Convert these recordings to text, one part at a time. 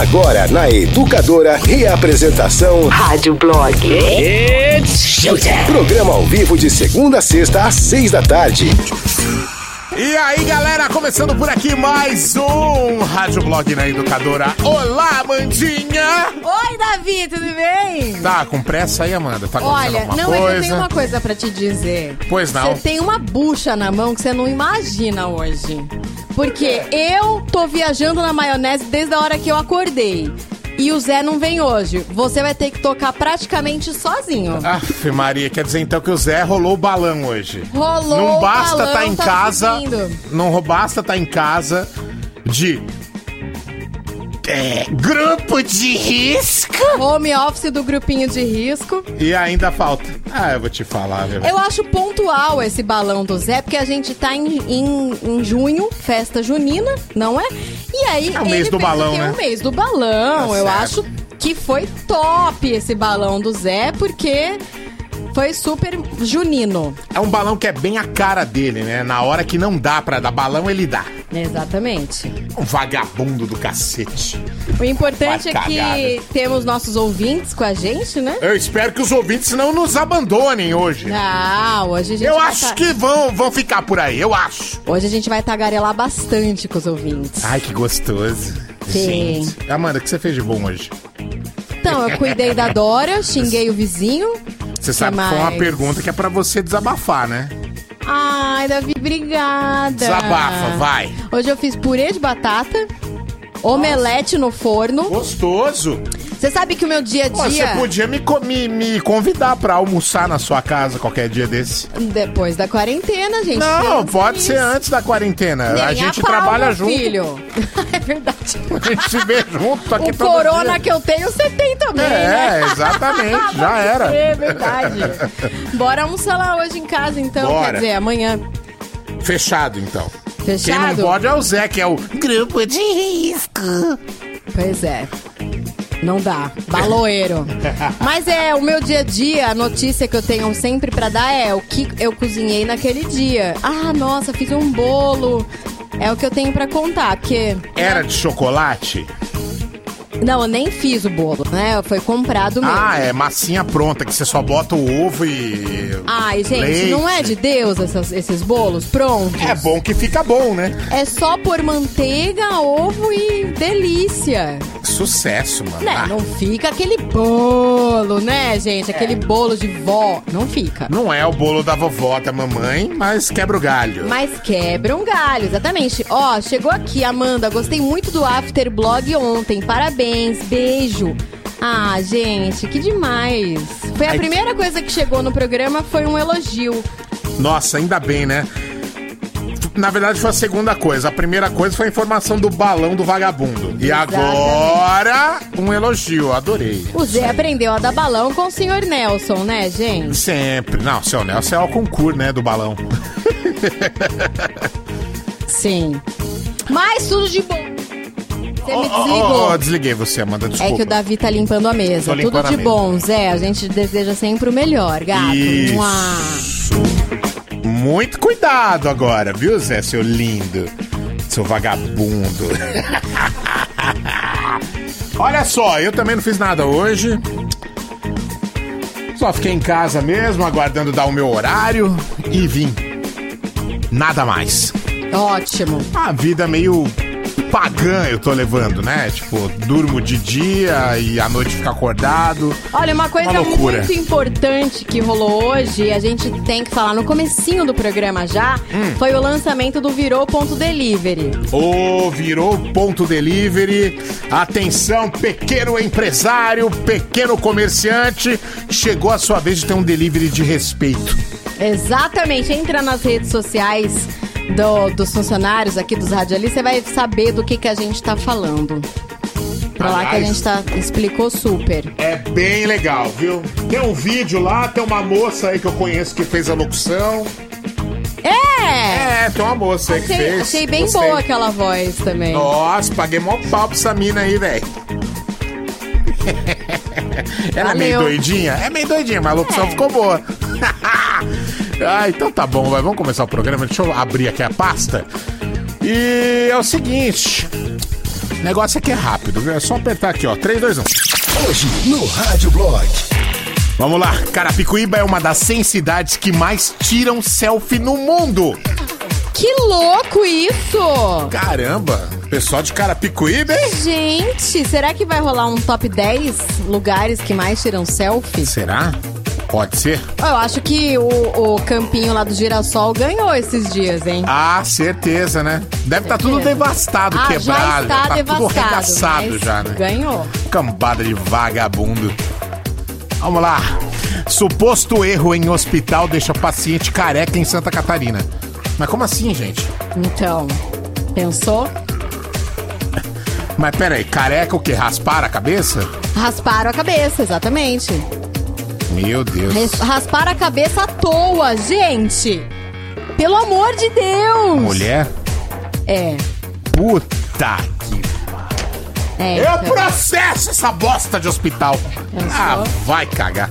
Agora na Educadora, reapresentação Rádio Blog. It's showtime. Programa ao vivo de segunda a sexta às seis da tarde. E aí, galera, começando por aqui mais um Rádio Blog na Educadora. Olá, Amandinha! Oi, Davi, tudo bem? Tá com pressa aí, Amanda? Tá Olha, não, mas coisa? eu tenho uma coisa pra te dizer. Pois não. Você tem uma bucha na mão que você não imagina hoje. Porque eu tô viajando na maionese desde a hora que eu acordei. E o Zé não vem hoje. Você vai ter que tocar praticamente sozinho. Aff, Maria, quer dizer então que o Zé rolou o balão hoje. Rolou Não o basta balão, tá em tá casa. Não basta tá em casa de. É, grupo de risco. Home office do grupinho de risco. E ainda falta. Ah, eu vou te falar, velho. Eu acho pontual esse balão do Zé, porque a gente tá em, em, em junho, festa junina, não é? E aí. É o mês do balão, quê? né? O mês do balão. Tá eu certo. acho que foi top esse balão do Zé, porque foi super junino. É um balão que é bem a cara dele, né? Na hora que não dá pra dar balão, ele dá. Exatamente. Um vagabundo do cacete. O importante é que temos nossos ouvintes com a gente, né? Eu espero que os ouvintes não nos abandonem hoje. Ah, hoje a gente Eu vai acho tá- que vão, vão ficar por aí, eu acho. Hoje a gente vai tagarelar bastante com os ouvintes. Ai, que gostoso. Sim. Gente. Amanda, o que você fez de bom hoje? Então, eu cuidei da Dora, xinguei o vizinho. Você sabe que foi uma mais? pergunta que é pra você desabafar, né? Ai, Davi, obrigada. Desabafa, vai. Hoje eu fiz purê de batata, omelete no forno. Gostoso. Você sabe que o meu dia a dia, Você podia me, me, me convidar pra almoçar na sua casa qualquer dia desse. depois da quarentena, gente. Não, pode ser antes da quarentena. Nem a gente pau, trabalha meu junto. filho. é verdade. A gente se vê junto aqui O todo corona dia. que eu tenho, você tem também, né? É, exatamente, já era. É verdade. Bora almoçar lá hoje em casa, então. Bora. Quer dizer, amanhã. Fechado, então. Quem Fechado? não pode é o Zé, que é o grupo de risco. Pois é. Não dá. Baloeiro. Mas é, o meu dia a dia, a notícia que eu tenho sempre pra dar é o que eu cozinhei naquele dia. Ah, nossa, fiz um bolo. É o que eu tenho pra contar, porque. Era de chocolate? Não, eu nem fiz o bolo, né? Foi comprado mesmo. Ah, é massinha pronta, que você só bota o ovo e. Ai, gente, leite. não é de Deus essas- esses bolos prontos? É bom que fica bom, né? É só pôr manteiga, ovo e delícia. Sucesso, mano. Né? Ah, Não fica aquele bolo, né, gente? Aquele bolo de vó. Não fica. Não é o bolo da vovó, da mamãe, mas quebra o galho. Mas quebra um galho, exatamente. Ó, chegou aqui, Amanda. Gostei muito do After Blog ontem. Parabéns, beijo. Ah, gente, que demais. Foi a primeira coisa que chegou no programa, foi um elogio. Nossa, ainda bem, né? Na verdade, foi a segunda coisa. A primeira coisa foi a informação do balão do vagabundo. E Exatamente. agora, um elogio. Adorei. O Zé aprendeu a dar balão com o senhor Nelson, né, gente? Sempre. Não, seu Nelson é o concurso, né, do balão. Sim. Mas tudo de bom. Você me desligou. ó, desliguei você, Amanda, É desculpa. que o Davi tá limpando a mesa. Tô limpando Tudo a de mesa. bom, Zé. A gente deseja sempre o melhor, gato. Mua. Isso. Muito cuidado agora, viu, Zé, seu lindo? Seu vagabundo. Olha só, eu também não fiz nada hoje. Só fiquei em casa mesmo, aguardando dar o meu horário e vim. Nada mais. Ótimo. A vida meio pagã eu tô levando, né? Tipo, durmo de dia e à noite fico acordado. Olha, uma coisa Uma loucura. muito importante que rolou hoje, a gente tem que falar no comecinho do programa já, Hum. foi o lançamento do Virou Ponto Delivery. Ô, virou ponto delivery. Atenção, pequeno empresário, pequeno comerciante. Chegou a sua vez de ter um delivery de respeito. Exatamente. Entra nas redes sociais do- dos funcionários aqui dos radialistas, você vai saber do que, que a gente tá falando. Pra lá que a Aliás- gente tá, explicou super. É bem legal, viu? Tem um vídeo lá, tem uma moça aí que eu conheço que fez a locução. É! É, tem uma moça aí que Achei, fez. achei bem Gostei. boa aquela voz também. Nossa, paguei mó pau pra essa mina aí, velho. Ela é meio Valeu. doidinha? É meio doidinha, mas a locução É. ficou boa. ah, então tá bom, vai, vamos começar o programa. Deixa eu abrir aqui a pasta. E é o seguinte. O negócio aqui é rápido, viu? É só apertar aqui, ó. 3, 2, 1. Hoje no Rádio Blog. Vamos lá. Carapicuíba é uma das 100 cidades que mais tiram selfie no mundo. Que louco isso! Caramba! Pessoal de Carapicuíba, hein? Gente, será que vai rolar um top 10 lugares que mais tiram selfie? Será? Pode ser? Eu acho que o, o campinho lá do Girassol ganhou esses dias, hein? Ah, certeza, né? Deve estar tudo Certeza. devastado, ah, quebrado. já está tá devastado. tudo arregaçado já, né? Ganhou. Cambada de vagabundo. Vamos lá. Suposto erro em hospital deixa paciente careca em Santa Catarina. Mas como assim, gente? Então, pensou? Mas pera aí, careca o quê? Raspar a cabeça? Rasparam a cabeça, exatamente. Meu Deus. Res- Rasparam a cabeça à toa, gente! Pelo amor de Deus! Mulher? É. Puta que. É, Eu então. processo essa bosta de hospital. Ah, vai cagar.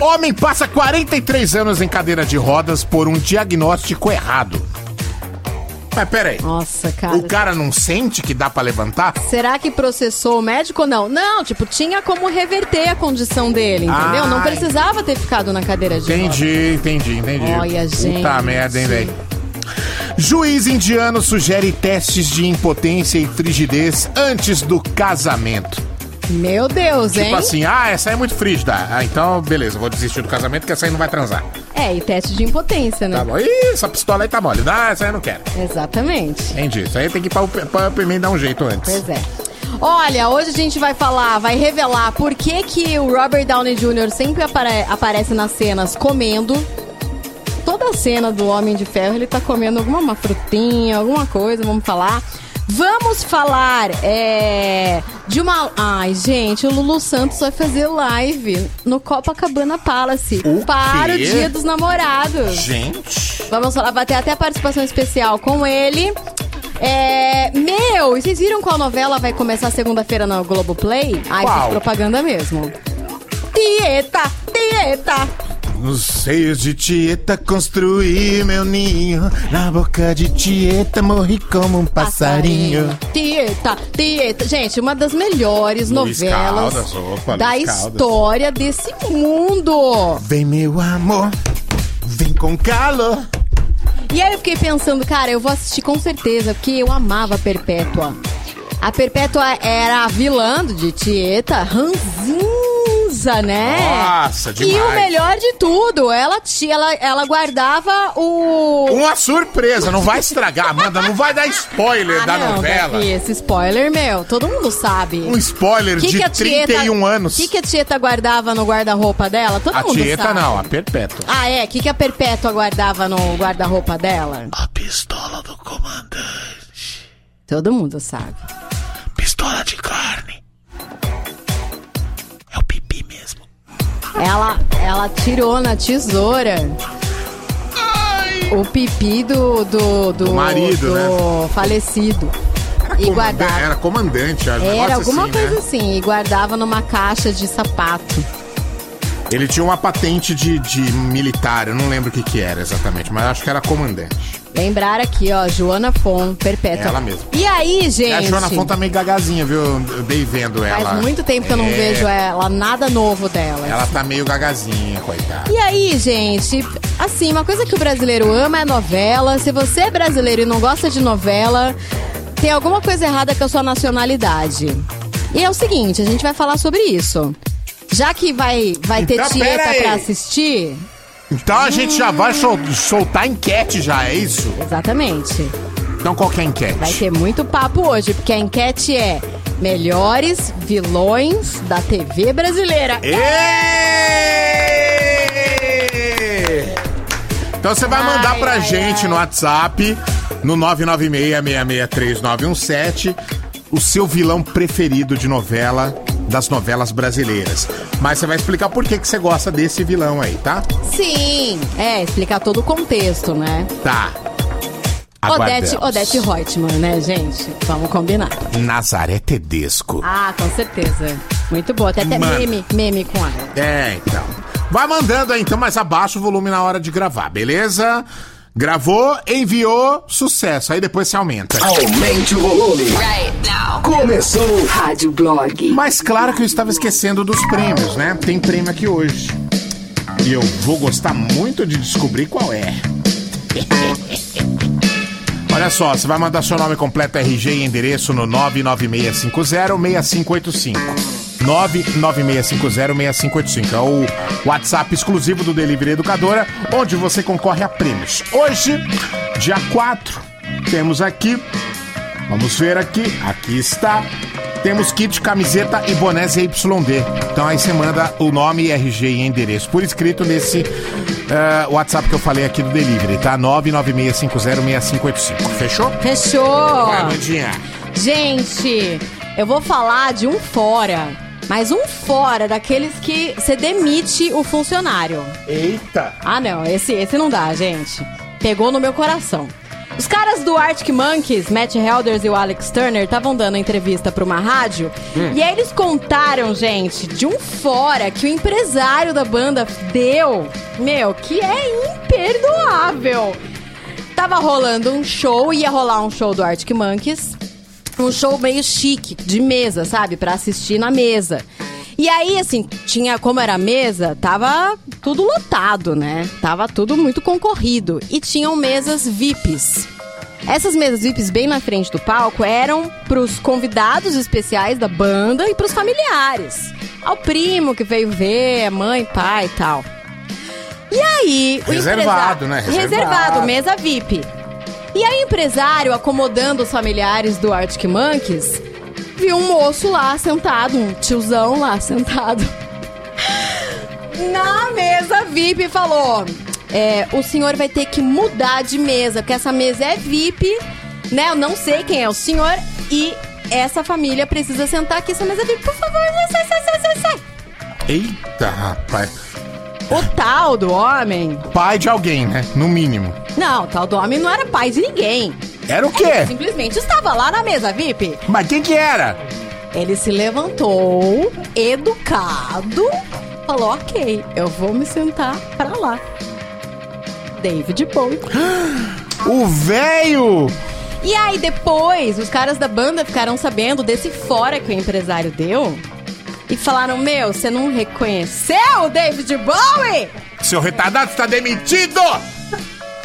Homem passa 43 anos em cadeira de rodas por um diagnóstico errado. Mas pera aí. Nossa, cara. O cara não sente que dá pra levantar? Será que processou o médico ou não? Não, tipo, tinha como reverter a condição dele, entendeu? Não Ai. precisava ter ficado na cadeira de. Entendi, entendi, entendi. Olha, gente. Puta merda, hein, velho. Juiz indiano sugere testes de impotência e frigidez antes do casamento. Meu Deus, hein? Tipo assim, ah, essa é muito frígida. Ah, então, beleza, vou desistir do casamento que essa aí não vai transar. É, e teste de impotência, né? Tá bom. Ih, essa pistola aí tá mole. Ah, essa aí eu não quero. Exatamente. Entendi. Isso aí tem que ir pra, pra UPM dar um jeito antes. Pois é. Olha, hoje a gente vai falar, vai revelar por que, que o Robert Downey Jr. sempre apare- aparece nas cenas comendo. Toda a cena do Homem de Ferro, ele tá comendo alguma uma frutinha, alguma coisa, vamos falar. Vamos falar é, de uma. Ai, gente, o Lulu Santos vai fazer live no Copacabana Palace O para o quê? Dia dos Namorados. Gente. Vamos falar, vai ter até participação especial com ele. É, meu, e vocês viram qual novela vai começar segunda-feira no Globoplay? Ai, fiz propaganda mesmo. Tieta, Tieta. Nos seios de Tieta construí meu ninho. Na boca de Tieta morri como um passarinho. Tieta, Tieta. Gente, uma das melhores Luiz novelas Caldas, opa, da Luiz Caldas. história desse mundo. Vem, meu amor. Vem com calor. E aí eu fiquei pensando, cara, eu vou assistir com certeza, porque eu amava a Perpétua. A Perpétua era a vilã de Tieta, ranzinza, né? Nossa, E demais. o melhor de tudo, ela, tinha, ela, ela guardava o... Uma surpresa, não vai estragar, Amanda. Não vai dar spoiler Ah, da não, novela. Davi, esse spoiler, meu, todo mundo sabe. Um spoiler Que de que a Tieta- 31 anos. O que, que a Tieta guardava no guarda-roupa dela? Todo A mundo Tieta sabe. não, a Perpétua. Ah, é? O que, que a Perpétua guardava no guarda-roupa dela? A pistola do comandante. Todo mundo sabe. Pistola de carne. Ela, ela tirou na tesoura o pipi do, do, do, Do marido, do né? falecido. E Comanda- guardava. Era comandante, acho. Era alguma assim, coisa né? assim. E guardava numa caixa de sapato. Ele tinha uma patente de, de militar, eu não lembro o que que era exatamente, mas acho que era comandante. Lembrar aqui, ó, Joana Fon, Perpétua. Ela mesma. E aí, gente? A Joana Fon tá meio gagazinha, viu? Eu dei vendo ela. Faz muito tempo que eu não É, vejo ela, nada novo dela. Ela tá meio gagazinha, coitada. E aí, gente, assim, uma coisa que o brasileiro ama é novela. Se você é brasileiro e não gosta de novela, tem alguma coisa errada com a sua nacionalidade. E é o seguinte, a gente vai falar sobre isso. Já que vai, vai ter Então, tieta aí. pra assistir, Então a gente já vai sol- soltar enquete já, é isso? exatamente. Então qual que é a enquete? Vai ter muito papo hoje, porque a enquete é melhores vilões da TV brasileira. Então você vai mandar Ai, pra ai, gente ai. no WhatsApp, no 996-663-917, o seu vilão preferido de novela, das novelas brasileiras. Mas você vai explicar por que, que você gosta desse vilão aí, tá? Sim, é, explicar todo o contexto, né? Tá. Odete. Odete Reutemann, né, gente? Vamos combinar. Nazaré Tedesco. Ah, com certeza. Muito boa. Tem até Mano. meme, meme com ela. É, então. Vai mandando aí, então, mas abaixa o volume na hora de gravar, beleza? Gravou, enviou, sucesso. Aí depois você aumenta. Aumente o volume. Right now. Começou o Rádio Blog. Mas claro que eu estava esquecendo dos prêmios, né? Tem prêmio aqui hoje. E eu vou gostar muito de descobrir qual é. Olha só, você vai mandar seu nome completo, RG e endereço no 99650-6585. 99650-6585. É o WhatsApp exclusivo do Delivery Educadora, onde você concorre a prêmios. Hoje, dia 4, temos aqui. Vamos ver aqui. Aqui está. Temos kit, camiseta e boné ZYD. Então aí você manda o nome, RG e endereço por escrito nesse eh, WhatsApp que eu falei aqui do Delivery, tá? 996506585. Fechou? Fechou! Vai. Gente, eu vou falar de um fora. Mas um fora daqueles que você demite o funcionário. Eita! Ah, não, esse, esse não dá, gente. Pegou no meu coração. Os caras do Arctic Monkeys, Matt Helders e o Alex Turner, estavam dando entrevista pra uma rádio. E aí eles contaram, gente, de um fora que o empresário da banda deu. Meu, que é imperdoável. Tava rolando um show, ia rolar um show do Arctic Monkeys. Um show meio chique, de mesa, sabe? Pra assistir na mesa. E aí, assim, tinha, como era mesa, tava tudo lotado, né? Tava tudo muito concorrido. E tinham mesas VIPs. Essas mesas VIPs bem na frente do palco eram pros convidados especiais da banda e pros familiares. Ao primo que veio ver, mãe, pai e tal. E aí, o Reservado, empresário- né? Reservado. Reservado, mesa VIP. E aí, empresário, acomodando os familiares do Arctic Monkeys, viu um moço lá sentado, um tiozão lá sentado. Na mesa VIP e falou: é, o senhor vai ter que mudar de mesa, porque essa mesa é VIP, né? Eu não sei quem é o senhor e essa família precisa sentar aqui, essa mesa é VIP, por favor, sai, sai, sai, sai, sai. Eita, rapaz. O tal do homem. Pai de alguém, né? No mínimo. Não, o tal do homem não era pai de ninguém. Era o Ele quê? simplesmente estava lá na mesa VIP. Mas quem que era? Ele se levantou, educado, falou: Ok, eu vou me sentar pra lá. David Bowie. O velho! E aí, depois, os caras da banda ficaram sabendo desse fora que o empresário deu. E falaram: Meu, você não reconheceu o David Bowie? Seu retardado está demitido!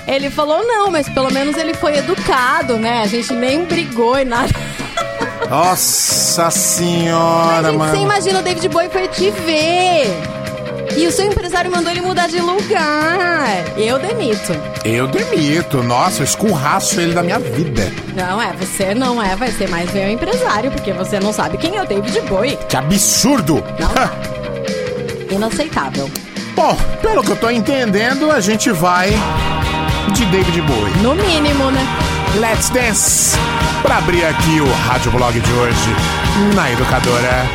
Ele falou: Não, mas pelo menos ele foi educado, né? A gente nem brigou e nada. Nossa senhora, Gente, você mano. imagina, o David Bowie foi te ver. E o seu empresário mandou ele mudar de lugar. Eu demito. Eu demito. Nossa, eu escurraço ele da minha vida. Não é, você não é, vai ser mais meu empresário, porque você não sabe quem é o David Bowie. Que absurdo! Não. Inaceitável. Bom, pelo que eu tô entendendo, a gente vai de David Bowie. No mínimo, né? Let's Dance! Pra abrir aqui o Rádio Blog de hoje na Educadora.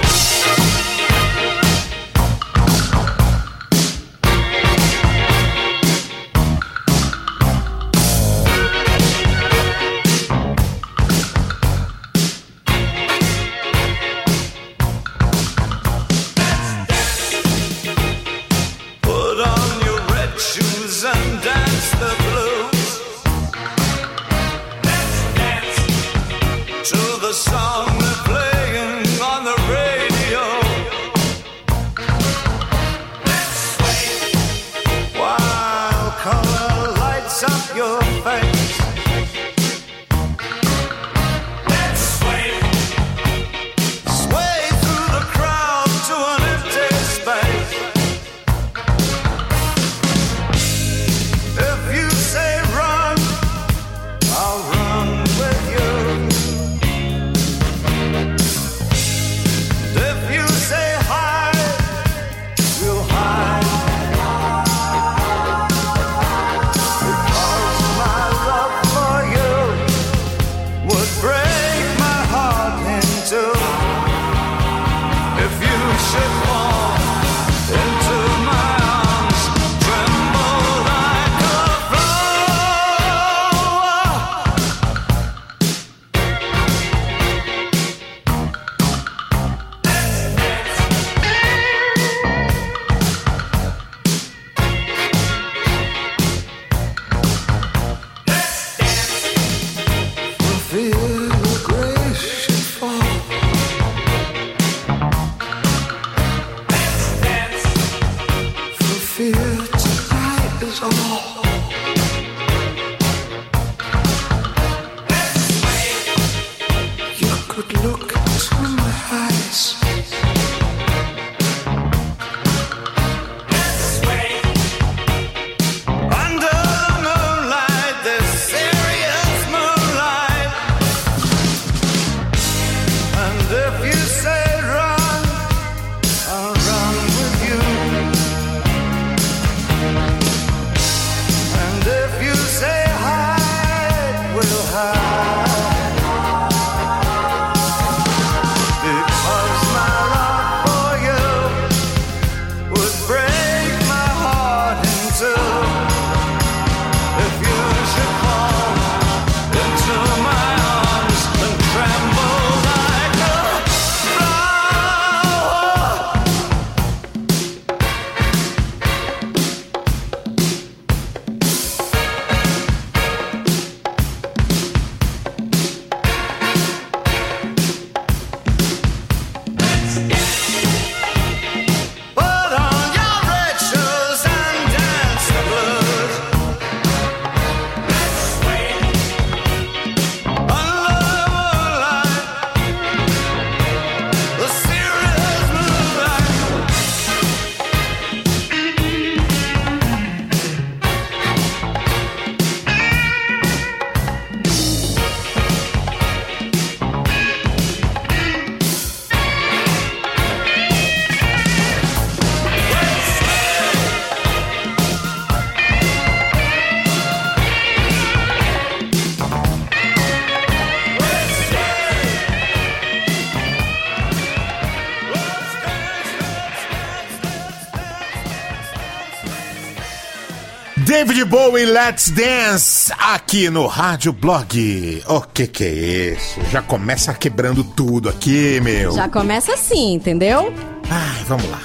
David Bowie, Let's Dance, aqui no Rádio Blog. O que que é isso? Já começa quebrando tudo aqui, meu. Já começa assim, entendeu? Ai, vamos lá.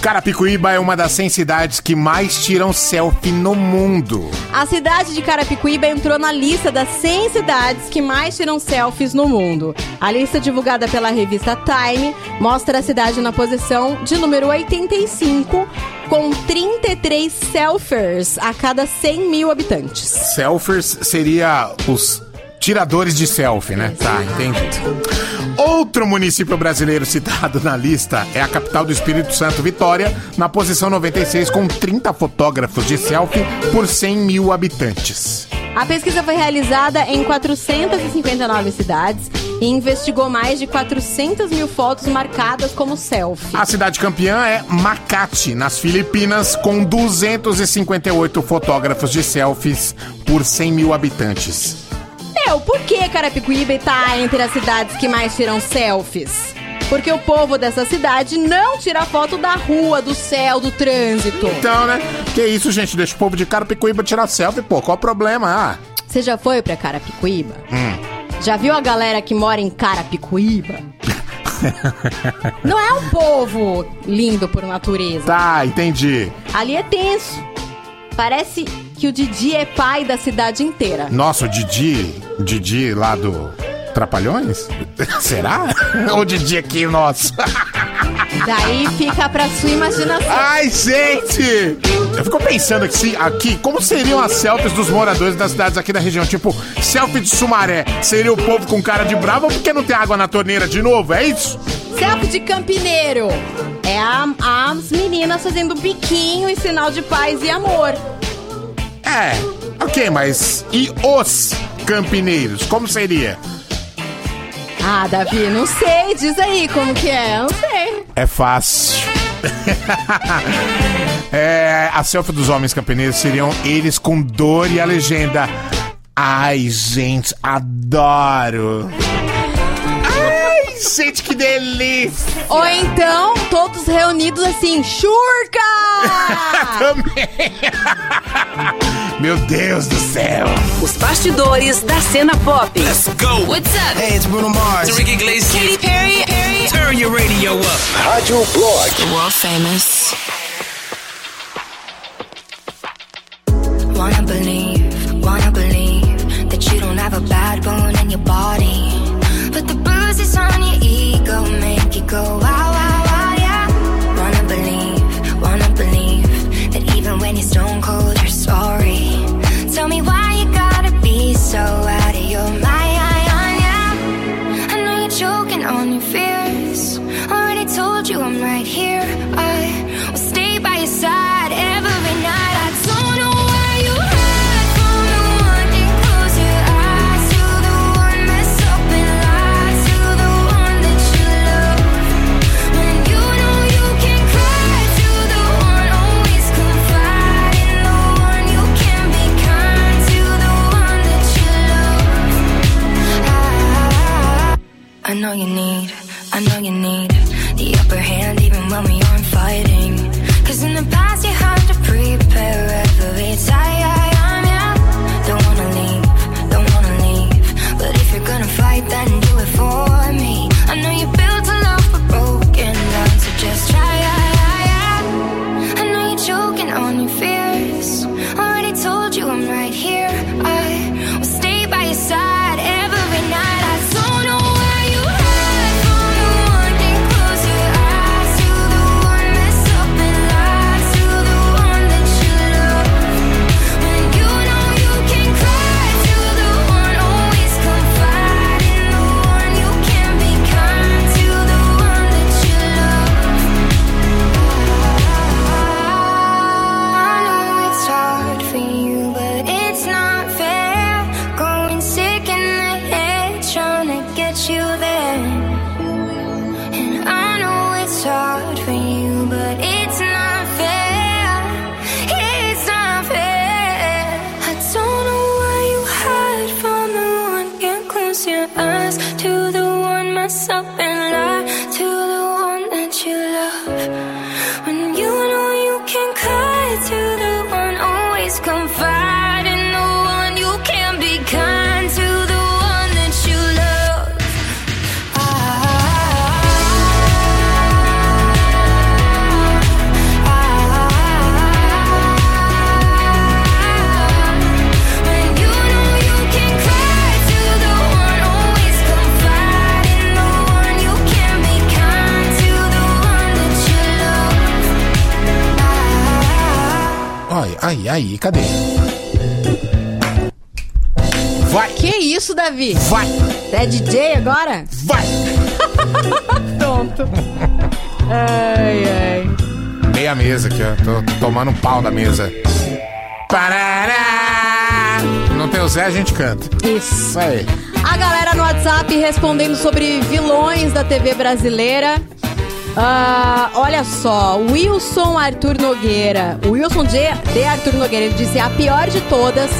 Carapicuíba é uma das 100 cidades que mais tiram selfie no mundo. A cidade de Carapicuíba entrou na lista das 100 cidades que mais tiram selfies no mundo. A lista divulgada pela revista Time mostra a cidade na posição de número 85, com 33 selfies a cada 100 mil habitantes. Selfies seria os tiradores de selfie, né? Tá, entendi. Outro município brasileiro citado na lista é a capital do Espírito Santo, Vitória, na posição 96, com 30 fotógrafos de selfie por 100 mil habitantes. A pesquisa foi realizada em 459 cidades e investigou mais de 400 mil fotos marcadas como selfie. A cidade campeã é Makati, nas Filipinas, com 258 fotógrafos de selfies por 100 mil habitantes. Meu, por que Carapicuíba tá entre as cidades que mais tiram selfies? Porque o povo dessa cidade não tira foto da rua, do céu, do trânsito. Então, né? Que isso, gente? Deixa o povo de Carapicuíba tirar selfie, pô. Qual o problema? Ah, Você já foi pra Carapicuíba? Já viu a galera que mora em Carapicuíba? não é um povo lindo por natureza. tá, entendi. Ali é tenso. Parece que o Didi é pai da cidade inteira. Nossa, o Didi, o Didi lá do Trapalhões? Será? Ou Didi aqui, nosso? Daí fica pra sua imaginação. Ai, gente! Eu fico pensando aqui, aqui, como seriam as selfies dos moradores das cidades aqui da região? Tipo, selfie de Sumaré. Seria o povo com cara de bravo porque não tem água na torneira de novo? É isso? Selfie de campineiro. É a- as meninas fazendo biquinho e sinal de paz e amor. É, ok, mas e os campineiros? Como seria? Ah, Davi, não sei. Diz aí como que é. Não sei. É fácil. é, a selfie dos homens campineiros seriam eles com dor e a legenda. Ai, gente, adoro. Ai, gente, que delícia. Ou então, todos reunidos assim, churca! Também. Meu Deus do céu. Os bastidores da cena pop. Let's go. What's up? Hey, it's Bruno Mars. It's Ricky Iglesias. Katy Perry. Perry. Turn your radio up. Rádio Blog. World famous. Wanna believe, wanna believe that you don't have a bad bone in your body. But the bruises on your ego make you go wow, you need, I know you need Aí, aí, cadê? Vai, Que isso, Davi? vai, É DJ agora? vai. Tonto. Ai, ai. Meia mesa aqui, ó. Tô tomando um pau da mesa. Parará! Não tem o Zé, a gente canta. Isso. Isso aí. A galera no WhatsApp respondendo sobre vilões da TV brasileira. Ah, olha só, Wilson Arthur Nogueira. O Wilson de, de Arthur Nogueira, ele disse: a pior de todas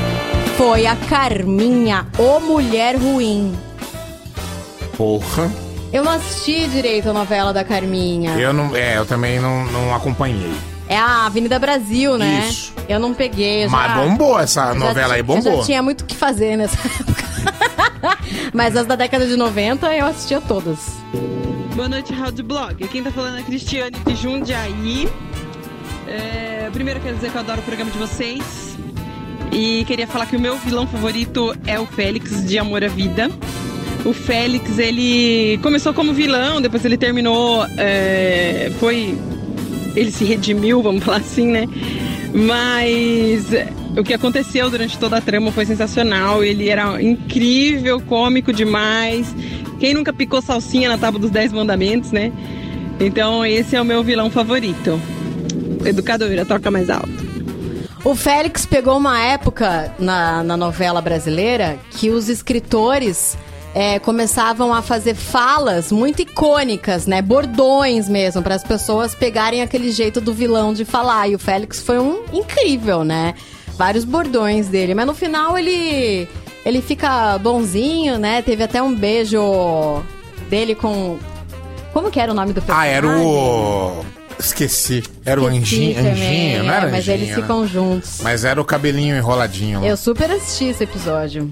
foi a Carminha, o Mulher Ruim. Porra. Eu não assisti direito a novela da Carminha. Eu não. É, eu também não, não acompanhei. É a Avenida Brasil, né? Isso. Eu não peguei. eu Mas já- bombou essa novela aí, ti- eu bombou. Já tinha muito o que fazer nessa época. Mas as da década de 90 eu assistia todas. Boa noite, Rádio Blog. Quem tá falando é a Cristiane de Jundiaí. É, primeiro quero dizer que eu adoro o programa de vocês. E queria falar que o meu vilão favorito é o Félix de Amor à Vida. O Félix, ele começou como vilão, depois ele terminou. é, foi. Ele se redimiu, vamos falar assim, né? Mas o que aconteceu durante toda a trama foi sensacional. Ele era incrível, cômico demais. Quem nunca picou salsinha na tábua dos 10 mandamentos, né? Então esse é o meu vilão favorito. Educadora, toca mais alto. O Félix pegou uma época na, na novela brasileira que os escritores é, começavam a fazer falas muito icônicas, né? Bordões mesmo, para as pessoas pegarem aquele jeito do vilão de falar. E o Félix foi um incrível, né? Vários bordões dele. Mas no final ele, ele fica bonzinho, né? Teve até um beijo dele com. Como que era o nome do Ah, personagem? era o. Esqueci. Era o Esqueci anjinho, anjinho, não é, era Mas anjinho, eles né? ficam juntos. Mas era o cabelinho enroladinho. lá. Eu super assisti esse episódio.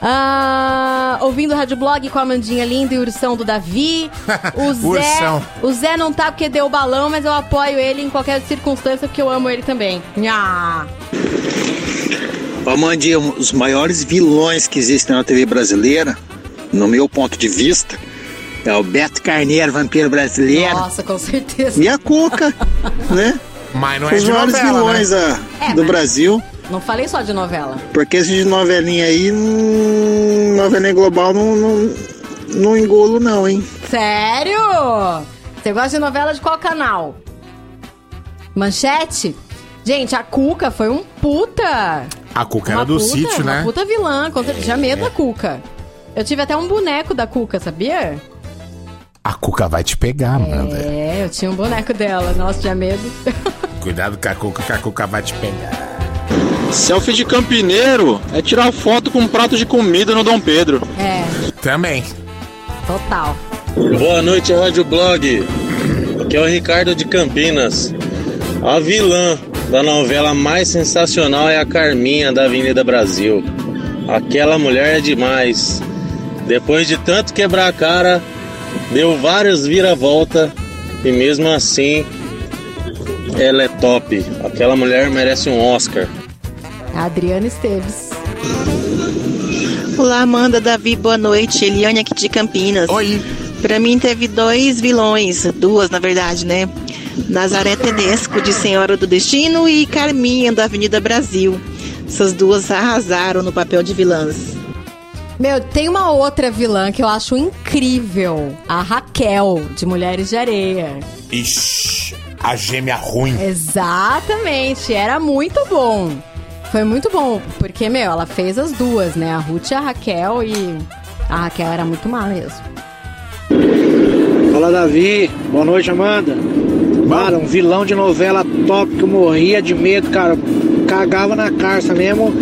Ah, ouvindo o Rádio Blog com a Mandinha Linda e o Ursão do Davi. O Zé, Ursão. o Zé não tá porque deu o balão, mas eu apoio ele em qualquer circunstância porque eu amo ele também. Nha. Ó, Mandinha, os maiores vilões que existem na TV brasileira, no meu ponto de vista, é o Beto Carneiro, vampiro brasileiro, Nossa, com certeza. e a Cuca, né? Mas não é Os de maiores novela, vilões né? ah, É, do Brasil. Não falei só de novela. Porque esse de novelinha aí, hum, novelinha global, não, não, não engolo não, hein? Sério? Você gosta de novela de qual canal? Manchete? Gente, a Cuca foi um puta. A Cuca era Uma do puta, sítio, uma né? puta vilã. contra- Tinha medo da Cuca. Eu tive até um boneco da Cuca, sabia? A Cuca vai te pegar, Amanda. É, eu tinha um boneco dela. Nossa, tinha medo. Cuidado com a Cuca, que a Cuca vai te pegar. Selfie de campineiro é tirar foto com um prato de comida no Dom Pedro. É, Também. total. Boa noite, Rádio Blog. Aqui é o Ricardo de Campinas. A vilã da novela mais sensacional é a Carminha da Avenida Brasil. Aquela mulher é demais. Depois de tanto quebrar a cara, deu várias vira-volta e mesmo assim ela é top. Aquela mulher merece um Oscar. Adriana Esteves. Olá, Amanda, Davi, boa noite. Eliane aqui de Campinas. Oi. Pra mim teve dois vilões, duas na verdade, né? Nazaré Tedesco, de Senhora do Destino, e Carminha, da Avenida Brasil. Essas duas arrasaram no papel de vilãs. Meu, tem uma outra vilã que eu acho incrível. A Raquel, de Mulheres de Areia. Ixi, a gêmea ruim. Exatamente, era muito bom. Foi muito bom, porque, meu, ela fez as duas, né? A Ruth e a Raquel, e a Raquel era muito má mesmo. Fala Davi, boa noite Amanda. Cara, um vilão de novela top que eu morria de medo, cara. Cagava na carça mesmo.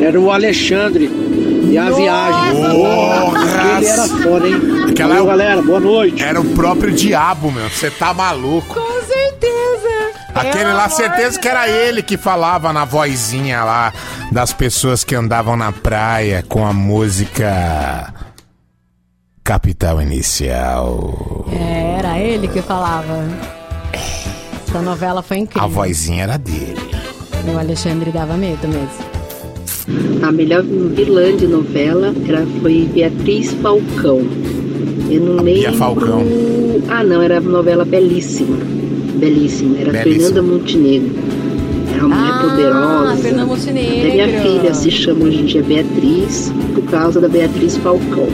Era o Alexandre e a viagem. Ele era foda, hein? Aquela Valeu, é o- galera, boa noite. Era o próprio diabo, meu. Você tá maluco. Com certeza. Aquele Pelo lá, certeza que era ele que falava na vozinha lá das pessoas que andavam na praia com a música Capital Inicial. É, era ele que falava. Essa novela foi incrível. A vozinha era dele. O Alexandre dava medo mesmo. A melhor vilã de novela era, foi Beatriz Falcão. Eu não lembro. Bia Falcão. Ah, não, era novela belíssima. Belíssima. Era Belíssima. Fernanda Montenegro. Era uma mulher poderosa. Fernanda A Montenegro. minha filha se chama hoje em dia Beatriz por causa da Beatriz Falcão.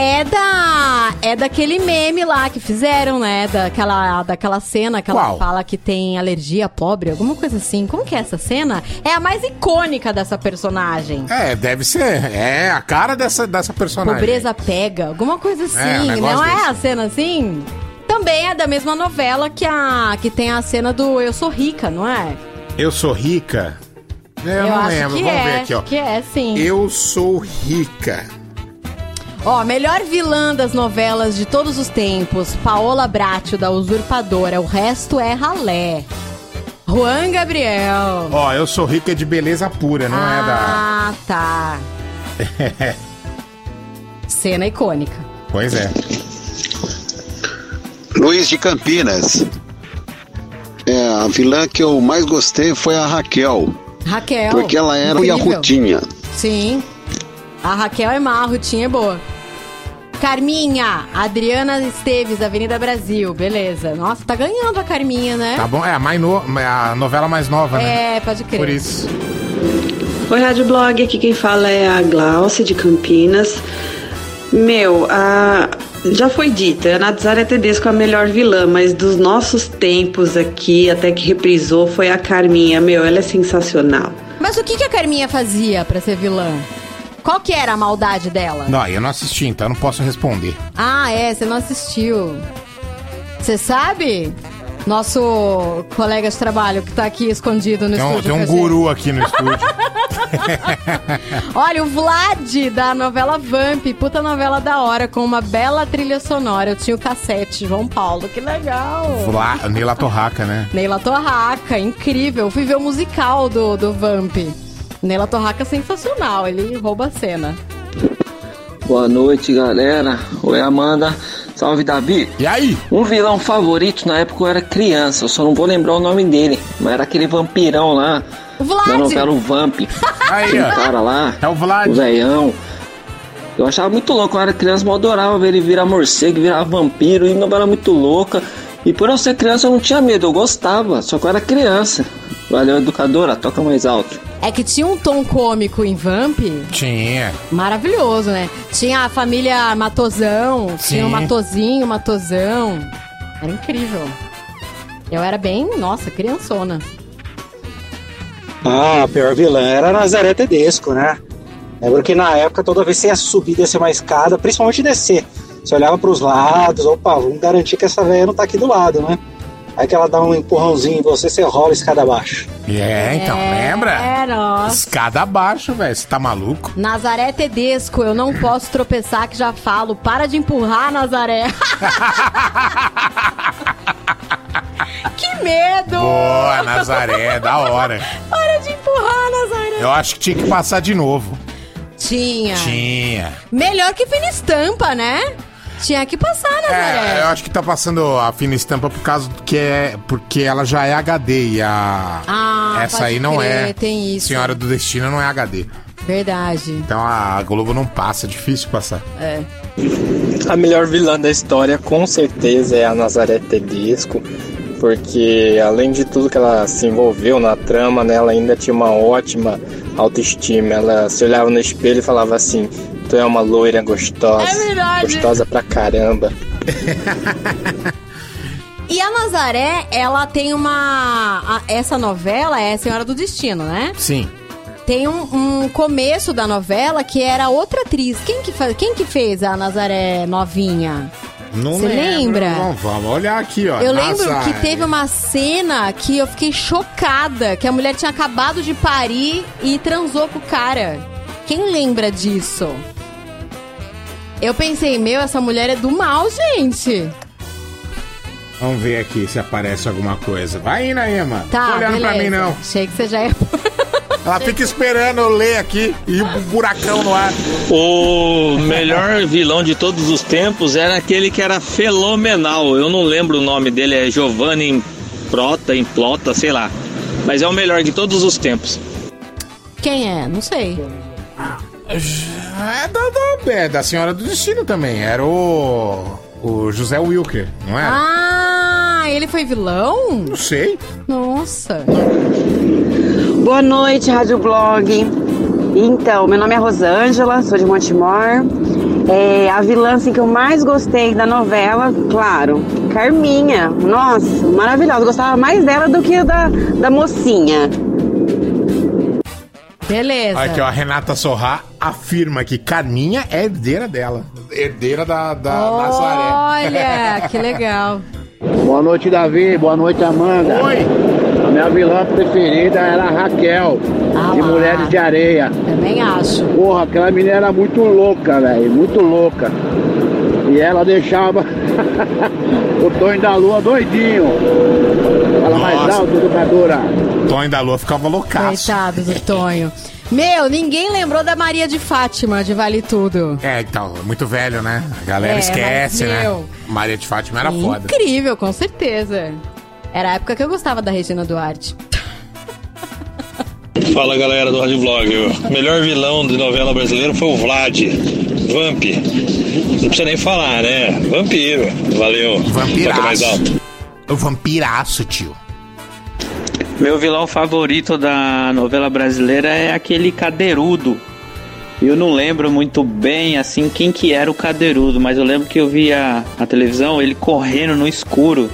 É da. É daquele meme lá que fizeram, né? Daquela, daquela cena que ela Qual? fala que tem alergia pobre, alguma coisa assim. Como que é essa cena? É a mais icônica dessa personagem. É, deve ser. É a cara dessa, dessa personagem. Pobreza pega, alguma coisa assim. É, um não é desse. a cena assim? Também é da mesma novela que, a, que tem a cena do Eu Sou Rica, não é? Eu sou rica? Eu, não acho lembro. Vamos é, ver aqui, ó. Que é, sim. Eu sou rica. Ó, melhor vilã das novelas de todos os tempos, Paola Bracho, da Usurpadora. O resto é ralé. Juan Gabriel. Ó, eu sou rica de beleza pura, não ah, tá. é da. Cena icônica. pois é. Luiz de Campinas. É, a vilã que eu mais gostei foi a Raquel. Raquel. Porque ela era incrível. a Rutinha. Sim. A Raquel é má, a Rutinha é boa. Carminha, Adriana Esteves, Avenida Brasil. Beleza. Nossa, tá ganhando a Carminha, né? Tá bom? É a, mais no... a novela mais nova, né? É, pode crer. Por isso. Oi, Rádio Blog, aqui quem fala é a Glaucia de Campinas. Meu, a... já foi dita, a Nazaré Tedesco é a melhor vilã, mas dos nossos tempos aqui, até que reprisou, foi a Carminha. Meu, ela é sensacional. Mas o que, que a Carminha fazia pra ser vilã? Qual que era a maldade dela? Não, eu não assisti, então eu não posso responder. Ah, é, você não assistiu. Você sabe? Nosso colega de trabalho que tá aqui escondido no Tem um, estúdio. tem um guru aqui no estúdio. Olha, o Vlad da novela Vamp, puta novela da hora, com uma bela trilha sonora. Eu tinha o cassete, João Paulo, que legal. Vlad, Neila Torraca, né? Neila Torraca, incrível. Eu Fui ver o musical do, do Vamp. Neila Torraca é sensacional, ele rouba a cena. Boa noite, galera. Oi, Amanda. Salve, Davi. E aí? Um vilão favorito na época eu era criança, eu só não vou lembrar o nome dele. Mas era aquele vampirão lá. O Vlad. Da novela O Vamp. Aí, Aquele ó. cara lá. É o Vlad. O velhão. Eu achava muito louco, eu era criança, mas eu adorava ver ele virar morcego, virar vampiro, e novela muito louca. E por eu ser criança eu não tinha medo, eu gostava, só que eu era criança. Valeu, educadora, toca mais alto. É que tinha um tom cômico em Vamp Tinha. maravilhoso, né? Tinha a família Matosão, tinha o. Matozinho, Matosão. Era incrível. Eu era bem, nossa, criançona. Ah, a pior vilã era a Nazaré Tedesco, né? Lembro que na época, toda vez que você ia subir e descer uma escada, principalmente descer, você olhava pros lados, opa, vamos garantir que essa velha não tá aqui do lado, né? Aí que ela dá um empurrãozinho em você, você rola a escada abaixo. É, então, lembra? É, nossa. Escada abaixo, velho. Você tá maluco? Nazaré Tedesco, eu não posso tropeçar que já falo. Para de empurrar, Nazaré. que medo! Boa, Nazaré, da hora. Para de empurrar, Nazaré. Eu acho que tinha que passar de novo. Tinha. Tinha. Melhor que fina estampa, né? Tinha que passar, Nazaré. É, eu acho que tá passando a fina estampa por causa do que é. Porque ela já é HD e a. Ah, essa pode aí não crer, é. tem isso. Senhora do Destino não é HD. Verdade. Então a Globo não passa, é difícil passar. É. A melhor vilã da história com certeza é a Nazaré Tedesco, porque além de tudo que ela se envolveu na trama, né, ela ainda tinha uma ótima autoestima. Ela se olhava no espelho e falava assim: Tu é uma loira gostosa. É verdade. Gostosa pra caramba. E a Nazaré, ela tem uma. a- essa novela é Senhora do Destino, né? Sim. Tem um, um começo da novela que era outra atriz. Quem que, quem que fez a Nazaré novinha? Não Você lembro, lembra? não. Vamos olhar aqui, ó. Eu lembro Nazaré. que teve uma cena que eu fiquei chocada, que a mulher tinha acabado de parir e transou com o cara. Quem lembra disso? Eu pensei, meu, essa mulher é do mal, gente. Vamos ver aqui se aparece alguma coisa. Vai indo aí, mano. Tá, Tô olhando beleza. pra mim, não. Achei que você já ia... Ela fica esperando eu ler aqui e o buracão no ar. O melhor vilão de todos os tempos era aquele que era fenomenal. Eu não lembro o nome dele, é Giovanni Prota, Implota, sei lá. Mas é o melhor de todos os tempos. Quem é? Não sei. É da, da, é da Senhora do Destino também. Era o. O José Wilker, não é? Ah, Ah, ele foi vilão? Não sei. Nossa. Boa noite, Rádio Blog. Então, meu nome é Rosângela, sou de Montemor. É, a vilã assim, que eu mais gostei da novela, claro, Carminha. Nossa, maravilhosa. Gostava mais dela do que da, da mocinha. Beleza. Aqui, ó, a Renata Sorrá afirma que Carminha é herdeira dela. Herdeira da, da Nazaré. Olha, que legal. Boa noite, Davi. Boa noite, Amanda. Oi. A minha vilã preferida era a Raquel, Ah de lá. Mulheres de Areia. Também acho. Porra, aquela menina era muito louca, velho. Muito louca. E ela deixava o Tonho da Lua doidinho. Fala mais Nossa. alto, educadora. Tonho da Lua ficava loucaço. Coitado do Tonho. Meu, ninguém lembrou da Maria de Fátima, de Vale Tudo. É, então, muito velho, né? A galera É, esquece, mas, né? meu, Maria de Fátima era foda. Incrível, com certeza. Era a época que eu gostava da Regina Duarte. Fala galera do Rádio Blog. O melhor vilão de novela brasileira foi o Vlad. Vamp. Não precisa nem falar, né? Vampiro. Valeu. Alto. O vampiraço, tio. Meu vilão favorito da novela brasileira é aquele cadeirudo. Eu não lembro muito bem assim quem que era o cadeirudo, mas eu lembro que eu via a televisão ele correndo no escuro.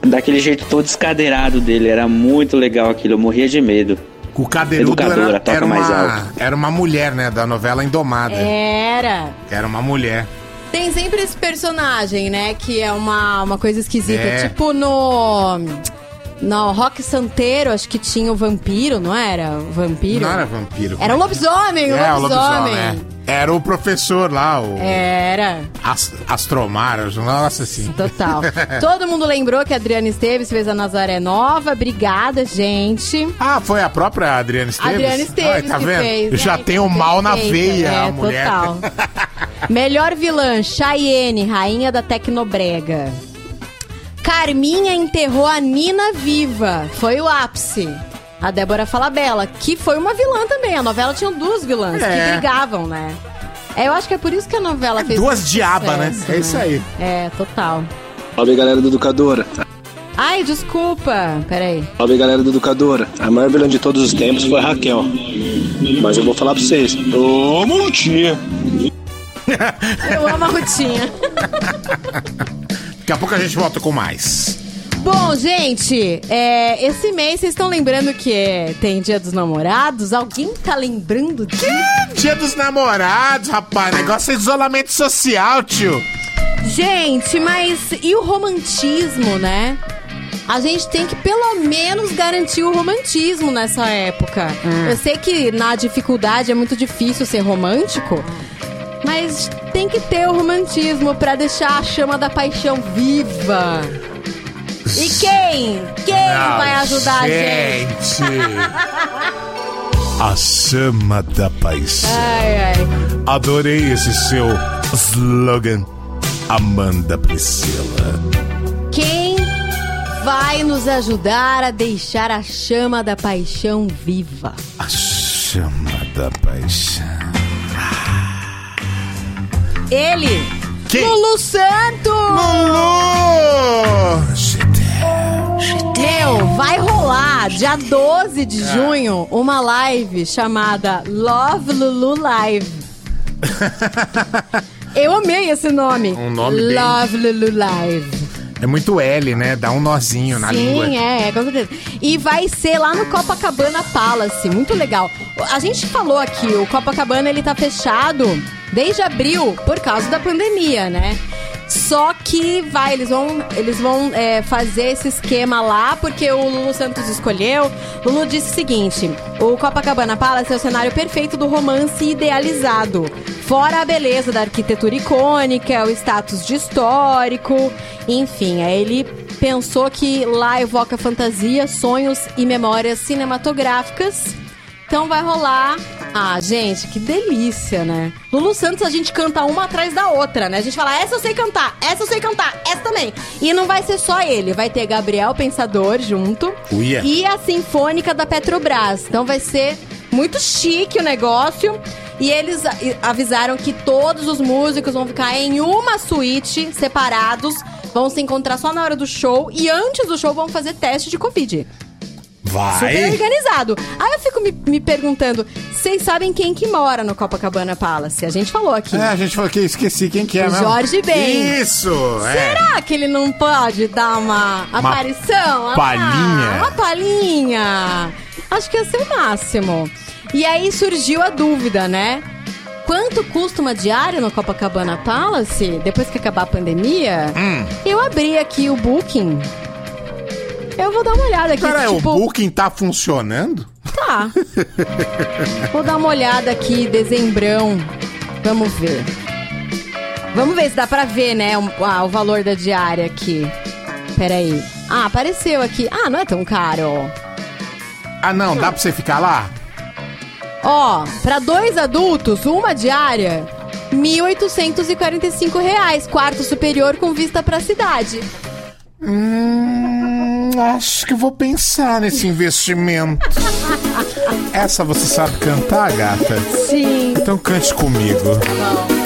Daquele jeito todo escadeirado dele, era muito legal aquilo, eu morria de medo. O cadeirudo era, era mais uma, alto. era uma mulher, né? Da novela Indomada. Era. Era uma mulher. Tem sempre esse personagem, né? Que é uma, uma coisa esquisita. É. Tipo no. No Rock Santeiro, acho que tinha o vampiro, não era? O vampiro? Não era vampiro. Era o lobisomem, o É, o lobisomem. lobisomem. é. Era o professor lá, o Era, Ast- Astromar, nossa assim. total. Todo mundo lembrou que a Adriana Esteves fez a Nazaré Nova. Obrigada, gente. Ah, foi a própria Adriana Esteves? Adriana Esteves Ai, tá que vendo? fez. Já Ai, tem o mal na veia, é, a mulher. Total. Melhor vilã, Cheyenne, rainha da Tecnobrega. Carminha enterrou a Nina viva. Foi o ápice. A Débora Falabella, que foi uma vilã também. A novela tinha duas vilãs É. que brigavam, né? É, eu acho que é por isso que a novela fez duas muito diaba, né? É isso aí. É, total. Salve galera do Educadora. Ai, desculpa. Peraí. Salve galera do Educadora. A maior vilã de todos os tempos foi a Raquel. Mas eu vou falar pra vocês. Ô, Mulutinha. Eu amo a Rutinha. Daqui a pouco a gente volta com mais. Bom, gente, é, esse mês vocês estão lembrando que é- tem Dia dos Namorados? Alguém tá lembrando disso? Dia dos namorados, rapaz. Negócio é isolamento social, tio. Gente, mas e o romantismo, né? A gente tem que pelo menos garantir o romantismo nessa época. Eu sei que na dificuldade é muito difícil ser romântico, mas tem que ter o romantismo pra deixar a chama da paixão viva. E quem? Quem Ah, vai ajudar a gente? A chama da paixão. Ai, ai. Adorei esse seu slogan, Amanda Priscila. Quem vai nos ajudar a deixar a chama da paixão viva? A chama da paixão. Ele! Quem? Lulu Santos! Lulu! Meu, vai rolar dia 12 de junho uma live chamada Love Lulu Live. Eu amei esse nome. Um nome Love Lulu Live. É muito L, né? Dá um nozinho na língua. Sim, é, é, com certeza. E vai ser lá no Copacabana Palace, muito legal. A gente falou aqui, o Copacabana ele tá fechado desde abril por causa da pandemia, né? Só que vai, eles vão, eles vão é, fazer esse esquema lá porque o Lulu Santos escolheu. Lulu disse o seguinte: o Copacabana Palace é o cenário perfeito do romance idealizado. Fora a beleza da arquitetura icônica, o status de histórico, enfim, aí ele pensou que lá evoca fantasia, sonhos e memórias cinematográficas. Então vai rolar. Ah, gente, que delícia, né? Lulu Santos a gente canta uma atrás da outra, né? A gente fala, essa eu sei cantar, essa eu sei cantar, essa também. E não vai ser só ele, vai ter Gabriel Pensador junto. Uia. E a Sinfônica da Petrobras. Então vai ser muito chique o negócio. E eles avisaram que todos os músicos vão ficar em uma suíte, separados, vão se encontrar só na hora do show e antes do show vão fazer teste de Covid. Super Vai. organizado. Aí eu fico me, me perguntando, vocês sabem quem que mora no Copacabana Palace? A gente falou aqui. É, a gente falou que esqueci quem que é O mesmo. Jorge Ben. Isso, é. Será que ele não pode dar uma, aparição? Ah, palhinha. uma palhinha. Acho que ia ser o máximo. E aí surgiu a dúvida, né? Quanto custa uma diária no Copacabana Palace depois que acabar a pandemia? Hum. Eu abri aqui o Booking. Eu vou dar uma olhada aqui. Cara, tipo, o Booking tá funcionando? Tá. Vou dar uma olhada aqui, dezembrão. Vamos ver. Vamos ver se dá pra ver, né, o, ah, o valor da diária aqui. Peraí. Ah, apareceu aqui. Ah, não é tão caro. Ah, não, dá pra você ficar lá? Ó, pra dois adultos, uma diária, 1.845 reais. Quarto superior com vista pra cidade. Hum, acho que vou pensar nesse investimento. Essa você sabe cantar, gata? Sim. Então cante comigo. Se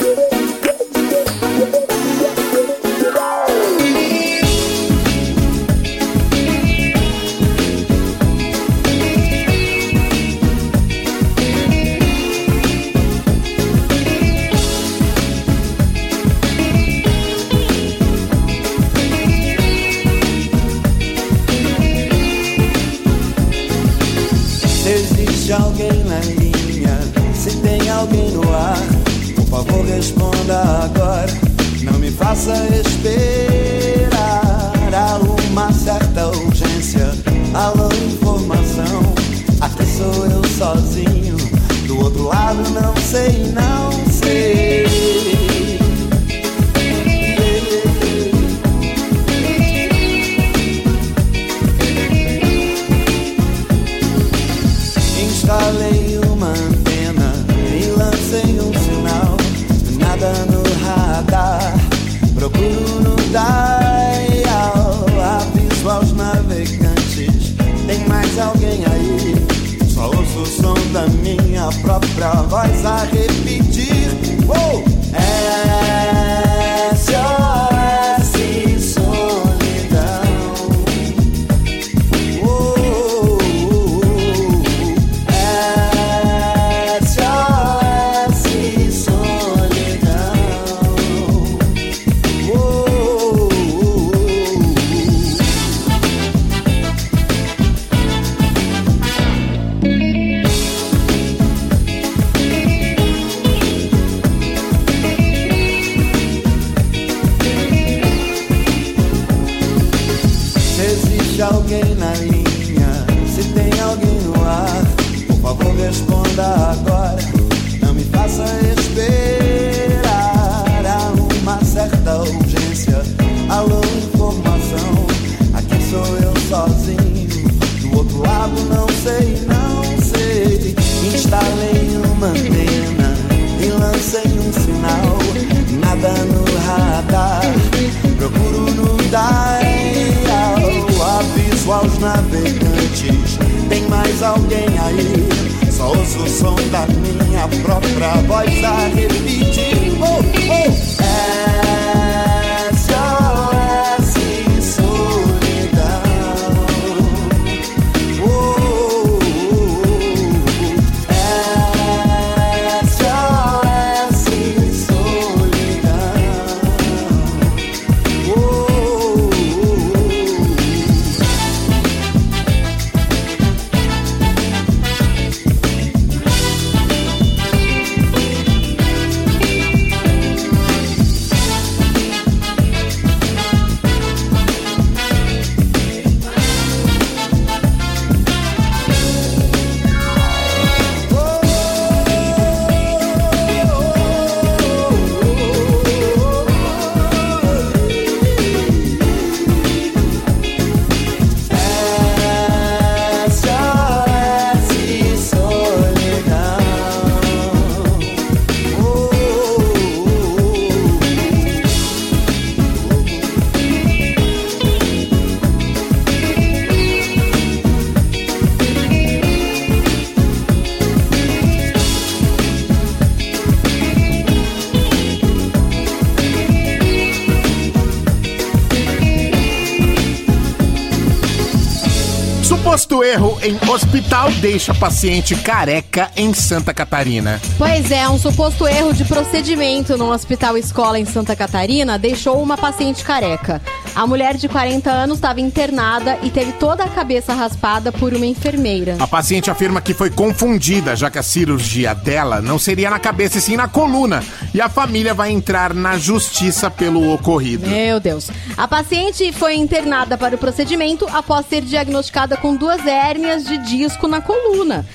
hospital deixa paciente careca em Santa Catarina. Pois é, um suposto erro de procedimento no hospital escola em Santa Catarina deixou uma paciente careca. A mulher de 40 anos estava internada e teve toda a cabeça raspada por uma enfermeira. A paciente afirma que foi confundida, já que a cirurgia dela não seria na cabeça e sim na coluna. E a família vai entrar na justiça pelo ocorrido. Meu Deus. A paciente foi internada para o procedimento após ser diagnosticada com duas hérnias de disco na coluna.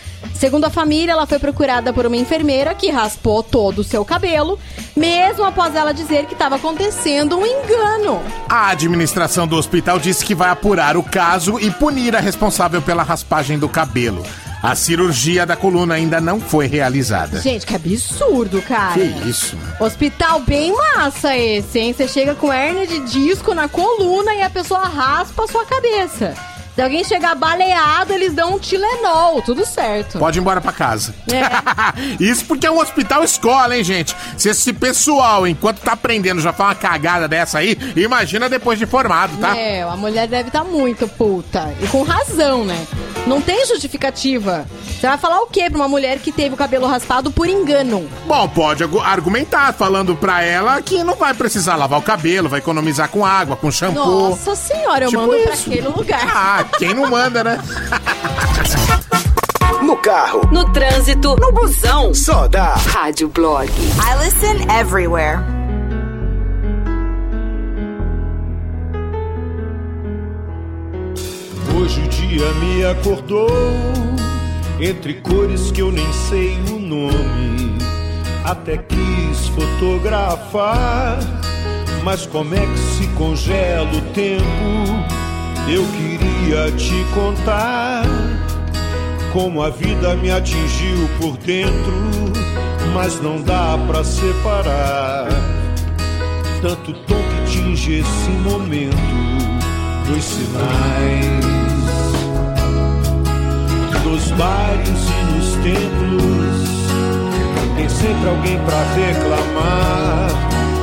Segundo a família, ela foi procurada por uma enfermeira que raspou todo o seu cabelo, mesmo após ela dizer que estava acontecendo um engano. A administração do hospital disse que vai apurar o caso e punir a responsável pela raspagem do cabelo. A cirurgia da coluna ainda não foi realizada. Gente, que absurdo, cara. Que isso? Hospital bem massa esse, hein? Você chega com hérnia de disco na coluna e a pessoa raspa a sua cabeça. Se alguém chegar baleado, eles dão um Tilenol, tudo certo. Pode ir embora pra casa. É. Isso porque é um hospital escola, hein, gente? Se esse pessoal, enquanto tá aprendendo, já faz uma cagada dessa aí, imagina depois de formado, tá? É, a mulher deve estar muito puta. E com razão, né? Não tem justificativa. Você vai falar o quê pra uma mulher que teve o cabelo raspado por engano? Bom, pode argu- argumentar falando pra ela que não vai precisar lavar o cabelo, vai economizar com água, com shampoo. Nossa senhora, eu Tipo mando pra isso. aquele lugar. Ah, quem não manda, né? No carro, No trânsito, no busão. só dá. Rádio Blog. I listen everywhere. Hoje o dia me acordou entre cores que eu nem sei o nome. Até quis fotografar, mas como é que se congela o tempo? Eu queria te contar como a vida me atingiu por dentro, mas não dá pra separar. Tanto tom que tinge esse momento dos sinais nos bares e nos templos tem sempre alguém pra reclamar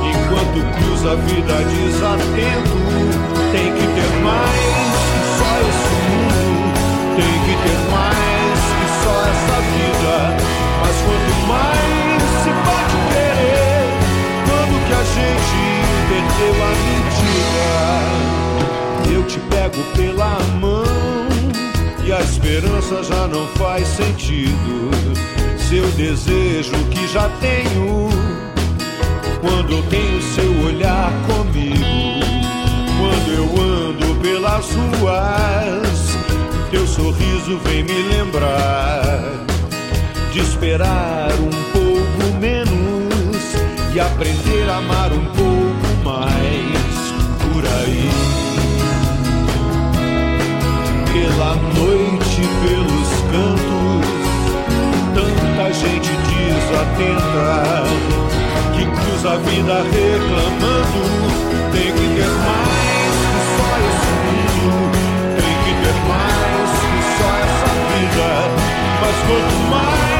enquanto cruza a vida desatento pela mão. E a esperança já não faz sentido. Seu desejo que já tenho, quando eu tenho seu olhar comigo, quando eu ando pelas ruas, teu sorriso vem me lembrar de esperar um pouco menos e aprender a amar um pouco mais desatenta que cruza a vida reclamando. Tem que ter mais que só esse mundo, tem que ter mais que só essa vida. Mas quanto mais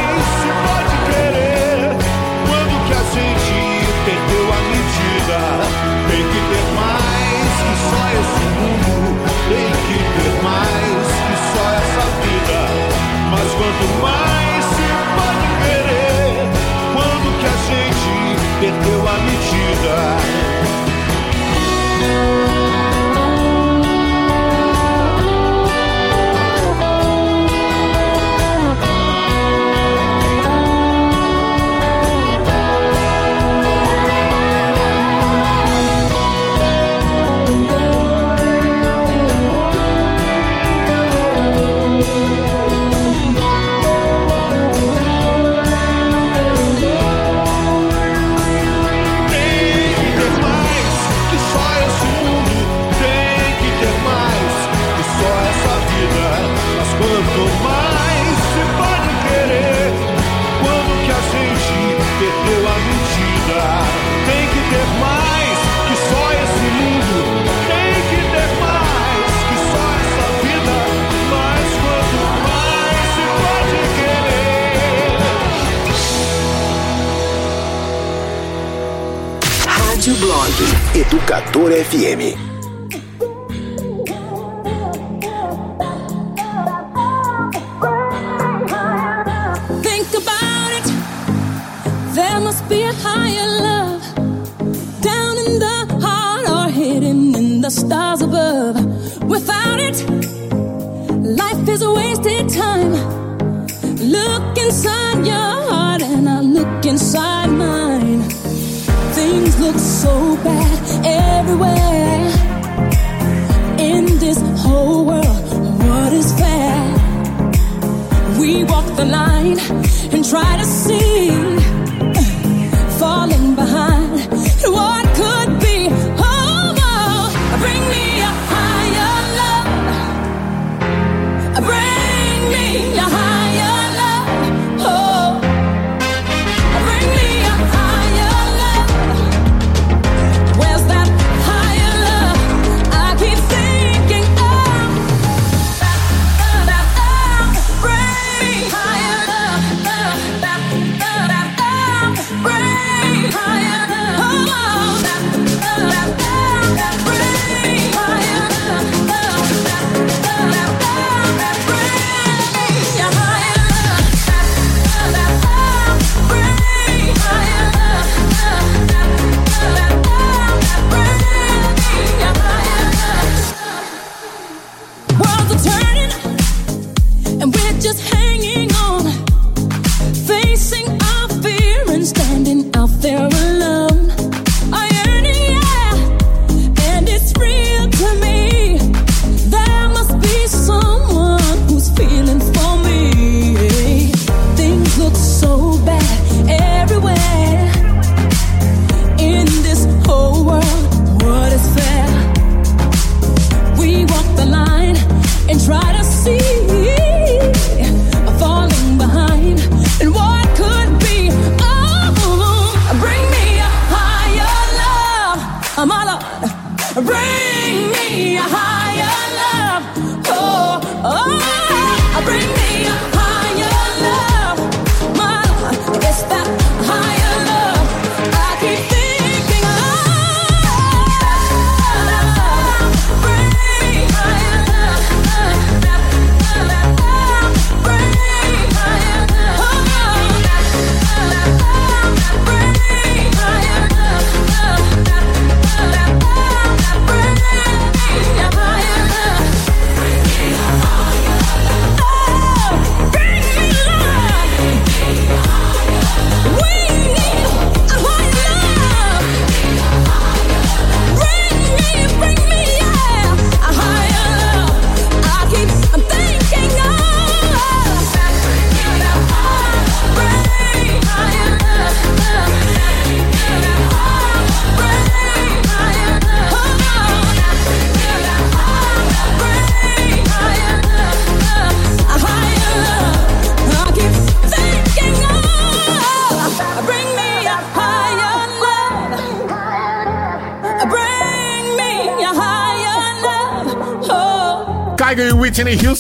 medida. Educador FM. Think about it. There must be a higher love down in the heart or hidden in the stars above. Without it, life is a wasted time. Look inside your heart, and I look inside mine. Things look so bad everywhere.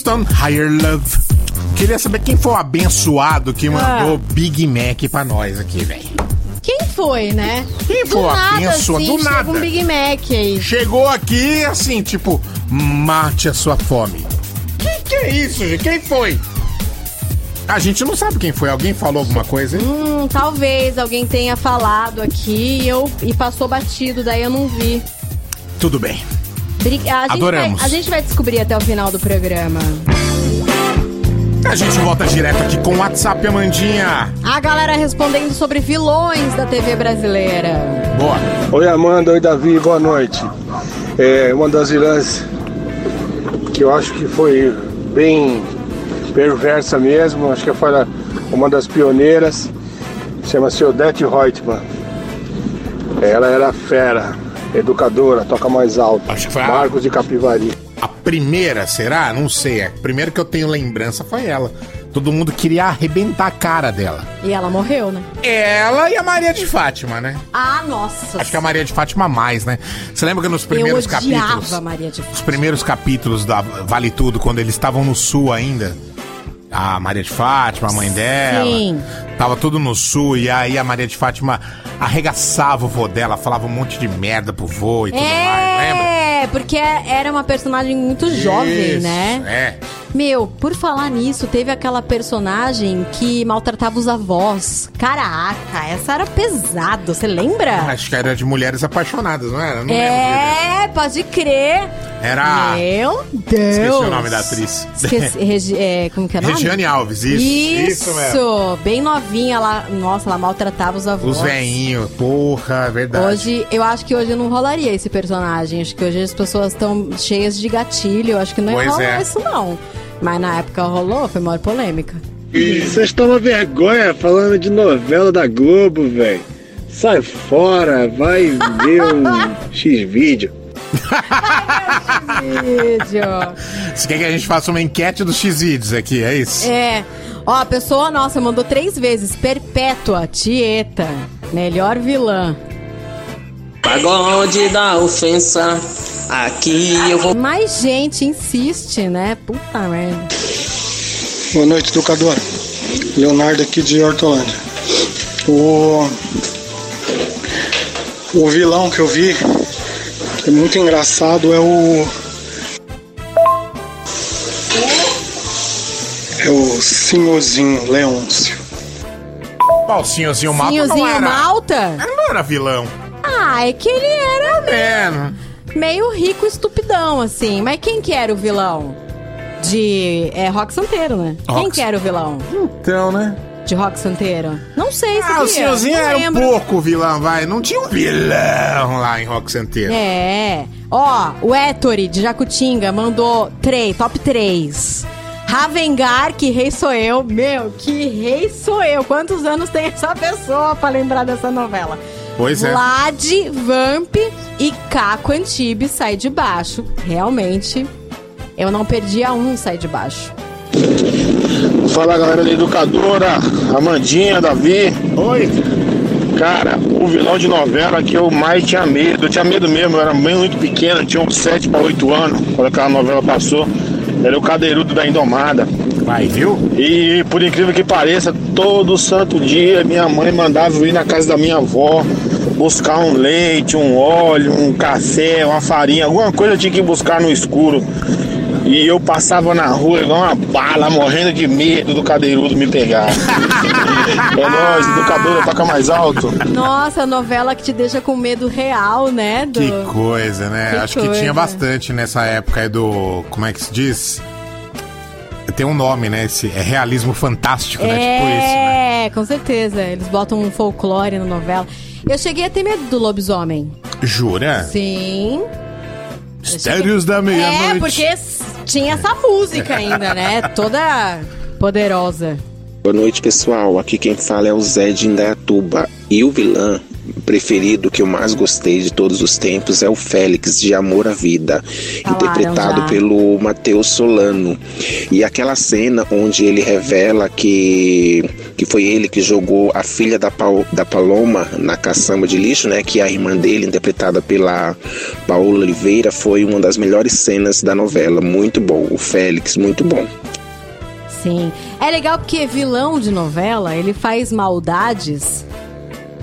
Houston, Higher Love. Queria saber quem foi o abençoado que mandou Ah. Big Mac pra nós aqui, velho. Quem foi, né? Quem foi do nada, abençoado? assim, Do nada. um Big Mac aí. Chegou aqui assim, tipo, mate a sua fome. Que que é isso, gente? Quem foi? A gente não sabe quem foi. Alguém falou alguma coisa? hein? Hum, talvez alguém tenha falado aqui e, eu, e passou batido, daí eu não vi. Tudo bem. A gente, vai, Adoramos. a gente vai descobrir até o final do programa. A gente volta direto aqui com o WhatsApp, Amandinha. A galera respondendo sobre vilões da TV brasileira. Boa. Oi Amanda, oi Davi, boa noite. É uma das vilãs que eu acho que foi bem perversa mesmo, acho que foi uma das pioneiras, chama-se Odete Reutemann. Ela era fera, educadora, toca mais alto. Acho que foi a- Marcos de Capivari. A primeira, será? Não sei. A primeira que eu tenho lembrança foi ela. Todo mundo queria arrebentar a cara dela. E ela morreu, né? Ela e a Maria de Fátima, né? Ah, nossa. Acho que a Maria de Fátima mais, né? Você lembra que nos primeiros eu capítulos. a Maria de Os primeiros capítulos da Vale Tudo, quando eles estavam no sul ainda. A Maria de Fátima, a mãe dela. Sim. Tava tudo no sul. E aí a Maria de Fátima arregaçava o vô dela, falava um monte de merda pro vô e tudo mais, lembra? É, porque era uma personagem muito jovem, Isso, né? É. Meu, por falar nisso, teve aquela personagem que maltratava os avós. Caraca, essa era pesado, você lembra? Acho que era de mulheres apaixonadas, não era? Não lembro é, pode crer. Era. Meu Deus. Esqueci o nome da atriz. Esqueci, Regi- é, como que é o nome? Regiane Alves, isso. Isso, Isso bem novinha, ela, nossa, ela maltratava os avós. Os veinhos, porra, é verdade. Hoje, eu acho que hoje não rolaria esse personagem. Acho que hoje as pessoas estão cheias de gatilho. Acho que não ia Pois rolar é. isso, não. Mas na época rolou, foi maior polêmica. Vocês tomam vergonha falando de novela da Globo, velho. Sai fora, vai ver um X-vídeo. Vídeo. Você quer que a gente faça uma enquete dos X-Vídeos aqui, é isso? É. Ó, a pessoa, nossa, mandou três vezes. Perpétua, Tieta. Melhor vilã. Pagode da ofensa, aqui eu vou. Mais gente insiste, né? Puta merda. Boa noite, educadora. Leonardo aqui de Hortolândia. O, o vilão que eu vi, que é muito engraçado, é o. É o senhorzinho Leôncio. Ó, o senhorzinho Malta Senhorzinho. Malta? Não era vilão. Ah, é que ele era É, meio, meio rico estupidão, assim. Mas quem que era o vilão? De. É Rock Santeiro, né? Quem Rock- que era o vilão? Então, né? De Rock Santeiro? Não sei, Ah, o senhorzinho era um lembro. pouco vilão, vai. Não tinha um vilão lá em Rock Santeiro. É. Ó, o Ettore de Jacutinga mandou três, top 3. Ravengar, que rei sou eu. Meu, que rei sou eu. Quantos anos tem essa pessoa pra lembrar dessa novela? Pois é. Vlad, Vamp e Caco Antibes sai de baixo. Realmente, eu não perdia um sai de baixo. Fala galera da educadora, Amandinha, Davi. Oi. Cara, o vilão de novela que eu mais tinha medo, eu tinha medo mesmo, eu era bem muito pequeno, tinha uns 7 para 8 anos, quando aquela novela passou. Era o cadeirudo da Indomada. Vai, viu? E por incrível que pareça, todo santo dia minha mãe mandava eu ir na casa da minha avó buscar um leite, um óleo, um café, uma farinha, alguma coisa eu tinha que buscar no escuro. E eu passava na rua igual uma bala, morrendo de medo do cadeirudo me pegar. é nóis, educadora, toca mais alto. Nossa, novela que te deixa com medo real, né? Do... Que coisa, né? Que Acho que coisa. tinha bastante nessa época aí do. Como é que se diz? Tem um nome, né? Esse, é realismo fantástico, né? Tipo isso, né? É, com certeza. Eles botam um folclore na novela. Eu cheguei a ter medo do lobisomem. Jura? Sim. Mistérios da É, meia-noite. porque s- tinha essa música ainda, né? Toda poderosa. Boa noite, pessoal. Aqui quem fala é o Zé de Indaiatuba. E o vilão preferido que eu mais gostei de todos os tempos é o Félix de Amor à Vida, interpretado já. pelo Matheus Solano. E aquela cena onde ele revela que que foi ele que jogou a filha da, da Paloma na caçamba de lixo, né, que é a irmã dele, interpretada pela Paola Oliveira, foi uma das melhores cenas da novela. Muito bom. O Félix, muito bom. Sim. É legal porque vilão de novela, ele faz maldades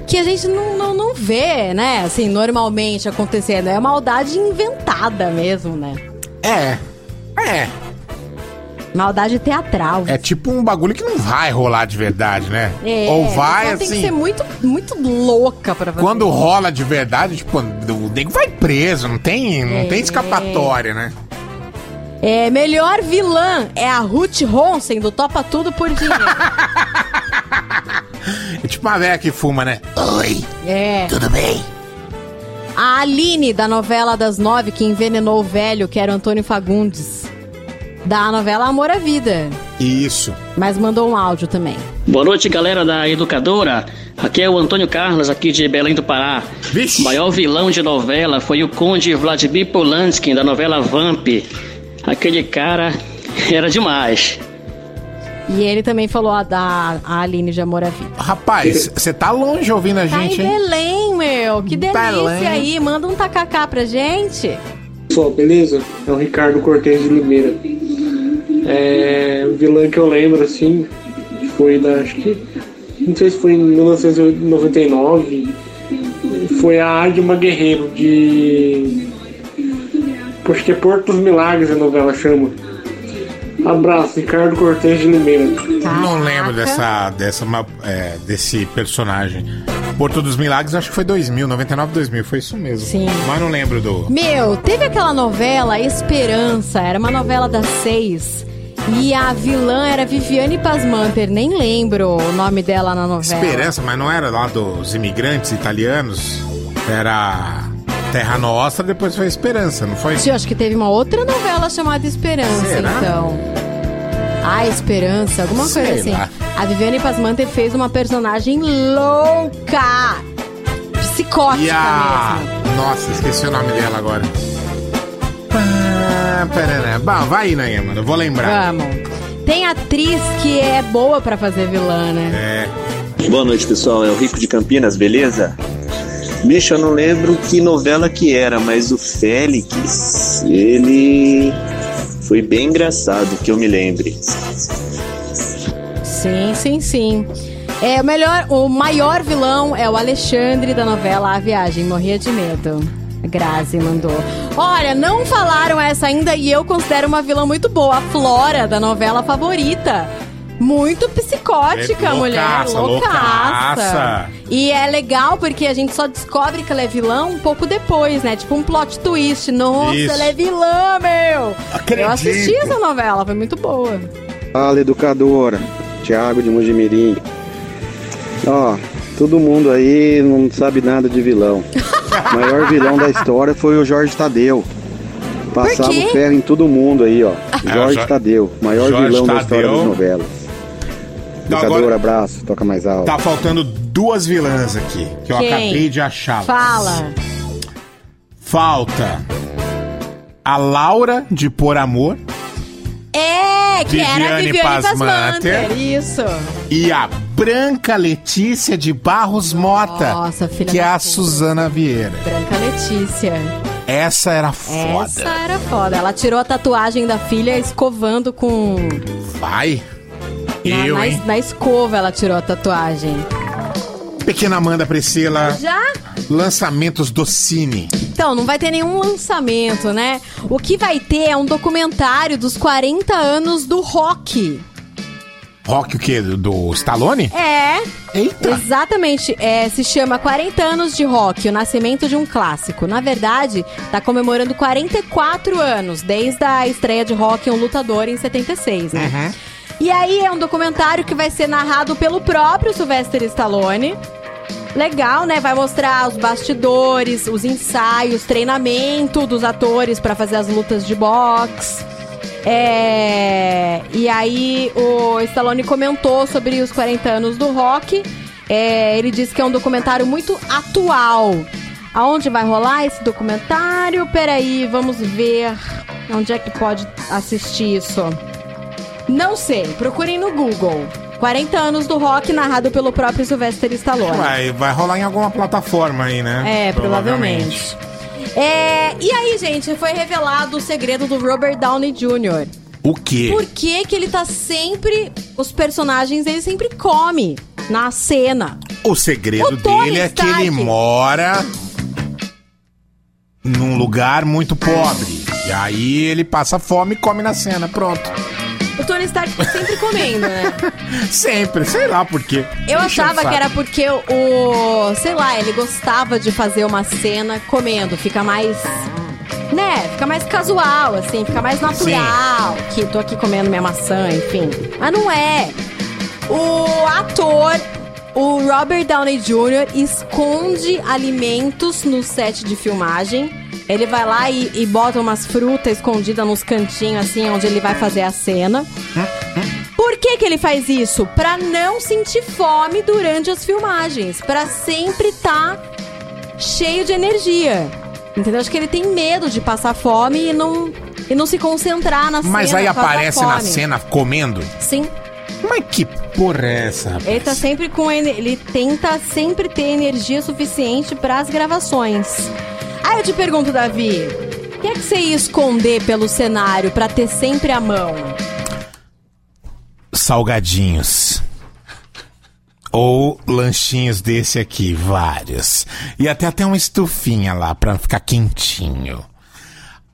que a gente não, não, não vê, né? Assim, normalmente acontecendo. É maldade inventada mesmo, né? É. É. Maldade teatral. É tipo um bagulho que não vai rolar de verdade, né? É, Ou vai a pessoa Tem que assim. ser muito, muito louca pra fazer. Quando rola de verdade, tipo, o nego vai preso, não tem, não É. tem escapatória, né? É, melhor vilã é a Ruth Ronsen do Topa Tudo por Dinheiro. É tipo uma velha que fuma, né? Oi, é. tudo bem? A Aline, da novela das nove, que envenenou o velho, que era o Antônio Fagundes. Da novela Amor à Vida. Isso. Mas mandou um áudio também. Boa noite, galera da Educadora. Aqui é o Antônio Carlos, aqui de Belém do Pará. O maior vilão de novela foi o Conde Vladimir Polanski, da novela Vamp. Aquele cara era demais. E ele também falou a da a Aline de Amor à Vida. Rapaz, você tá longe ouvindo a Tá em gente, hein? Belém, meu. Que delícia Belém. aí. Manda um tacacá pra gente. Pessoal, beleza? É o Ricardo Cortez de Limeira. É, o vilão que eu lembro, assim, foi da. Acho que. Não sei se foi em 1999. Foi a Adma Guerreiro de. Acho que é Porto dos Milagres a novela chama. Abraço, Ricardo Cortez de Limeira. Não lembro dessa, dessa, é, desse personagem. Porto dos Milagres, acho que foi 2000, 99, 2000, foi isso mesmo. Sim. Mas não lembro do. Meu, teve aquela novela Esperança, era uma novela das seis. E a vilã era Viviane Pasmanter, nem lembro o nome dela na novela. Esperança, mas não era lá dos imigrantes italianos? Era Terra Nostra, depois foi Esperança, não foi? Sim, eu acho que teve uma outra novela chamada Esperança, Será? então. Ah, Esperança, alguma Sei coisa assim. lá. A Viviane Pasmanter fez uma personagem louca! Psicótica E a. mesmo. Nossa, esqueci o nome dela agora. Bom, vai aí, né, mano? Eu vou lembrar. Vamos. Tem atriz que é boa pra fazer vilã, né? É. Boa noite, pessoal. É o Rico de Campinas, beleza? Bicho, eu não lembro que novela que era, mas o Félix, ele foi bem engraçado, que eu me lembre. Sim, sim, sim. É, o melhor, o maior vilão é o Alexandre da novela A Viagem. Morria de medo. Grazi mandou. Olha, não falaram essa ainda e eu considero uma vilã muito boa. A Flora da novela favorita. Muito psicótica, É a mulher. loucaça, loucaça. E é legal porque a gente só descobre que ela é vilã um pouco depois, né? Tipo um plot twist. Nossa, Isso. ela é vilã, meu! Acredito. Eu assisti essa novela, foi muito boa. Fala, educadora. Tiago de Mojimirim. Ó, todo mundo aí não sabe nada de vilão. O maior vilão da história foi o Jorge Tadeu. Passava o ferro em todo mundo aí, ó. Jorge Jo- Tadeu, maior Jorge vilão da história Tadeu. das novelas. Então Educadora, agora- abraço, toca mais alto. Tá faltando duas vilãs aqui, que eu Quem? acabei de achar. Fala. Falta a Laura de Por Amor É, que era a Viviane Viviane Pasmanter. Pasmanter. Isso. e a Branca Letícia de Barros Mota, Nossa, filha que é a puta. Suzana Vieira. Branca Letícia. Essa era foda. Essa era foda. Ela tirou a tatuagem da filha escovando com. Vai. Na, Eu, na, hein? na escova ela tirou a tatuagem. Pequena Amanda Priscila. Já? Lançamentos do Cine. Então, não vai ter nenhum lançamento, né? O que vai ter é um documentário dos 40 anos do rock. Rock o quê? Do, Stallone? É. Eita. Exatamente. É, se chama 40 anos de rock, o nascimento de um clássico. Na verdade, tá comemorando 44 anos, desde a estreia de rock um lutador em 76, né? E aí é um documentário que vai ser narrado pelo próprio Sylvester Stallone. Legal, né? Vai mostrar os bastidores, os ensaios, treinamento dos atores pra fazer as lutas de boxe. É, E aí o Stallone comentou sobre os 40 anos do rock. É, ele disse que é um documentário muito atual. Aonde vai rolar esse documentário? Peraí, vamos ver onde é que pode assistir isso. Não sei, procurem no Google. 40 anos do rock narrado pelo próprio Sylvester Stallone. Vai, vai rolar em alguma plataforma aí, né? É, provavelmente. É, e aí, gente, foi revelado o segredo do Robert Downey Jr. O quê? Por que, que ele tá sempre. Os personagens ele sempre come na cena. O segredo O dele é que ele mora num lugar muito pobre. E aí ele passa fome e come na cena. Pronto. O Tony Stark tá sempre comendo, né? Sempre, sei lá por quê. Eu o achava saco. que era porque o. Sei lá, ele gostava de fazer uma cena comendo. Fica mais. Né? Fica mais casual, assim, fica mais natural. Que tô aqui comendo minha maçã, enfim. Mas não é. O ator, o Robert Downey Jr., esconde alimentos no set de filmagem. Ele vai lá e, e bota umas frutas escondidas nos cantinhos, assim, onde ele vai fazer a cena. Por que, que ele faz isso? Pra não sentir fome durante as filmagens. Pra sempre estar cheio de energia. Entendeu? Acho que ele tem medo de passar fome e não, e não se concentrar na Mas cena. aí causa da aparece na cena comendo. Sim. Mas que porra é essa, rapaz? Ele tá sempre com. Ele tenta sempre ter energia suficiente pras gravações. Aí eu te pergunto, Davi, o que é que você ia esconder pelo cenário pra ter sempre a mão? Salgadinhos. Ou lanchinhos desse aqui, vários. E até até uma estufinha lá pra ficar quentinho.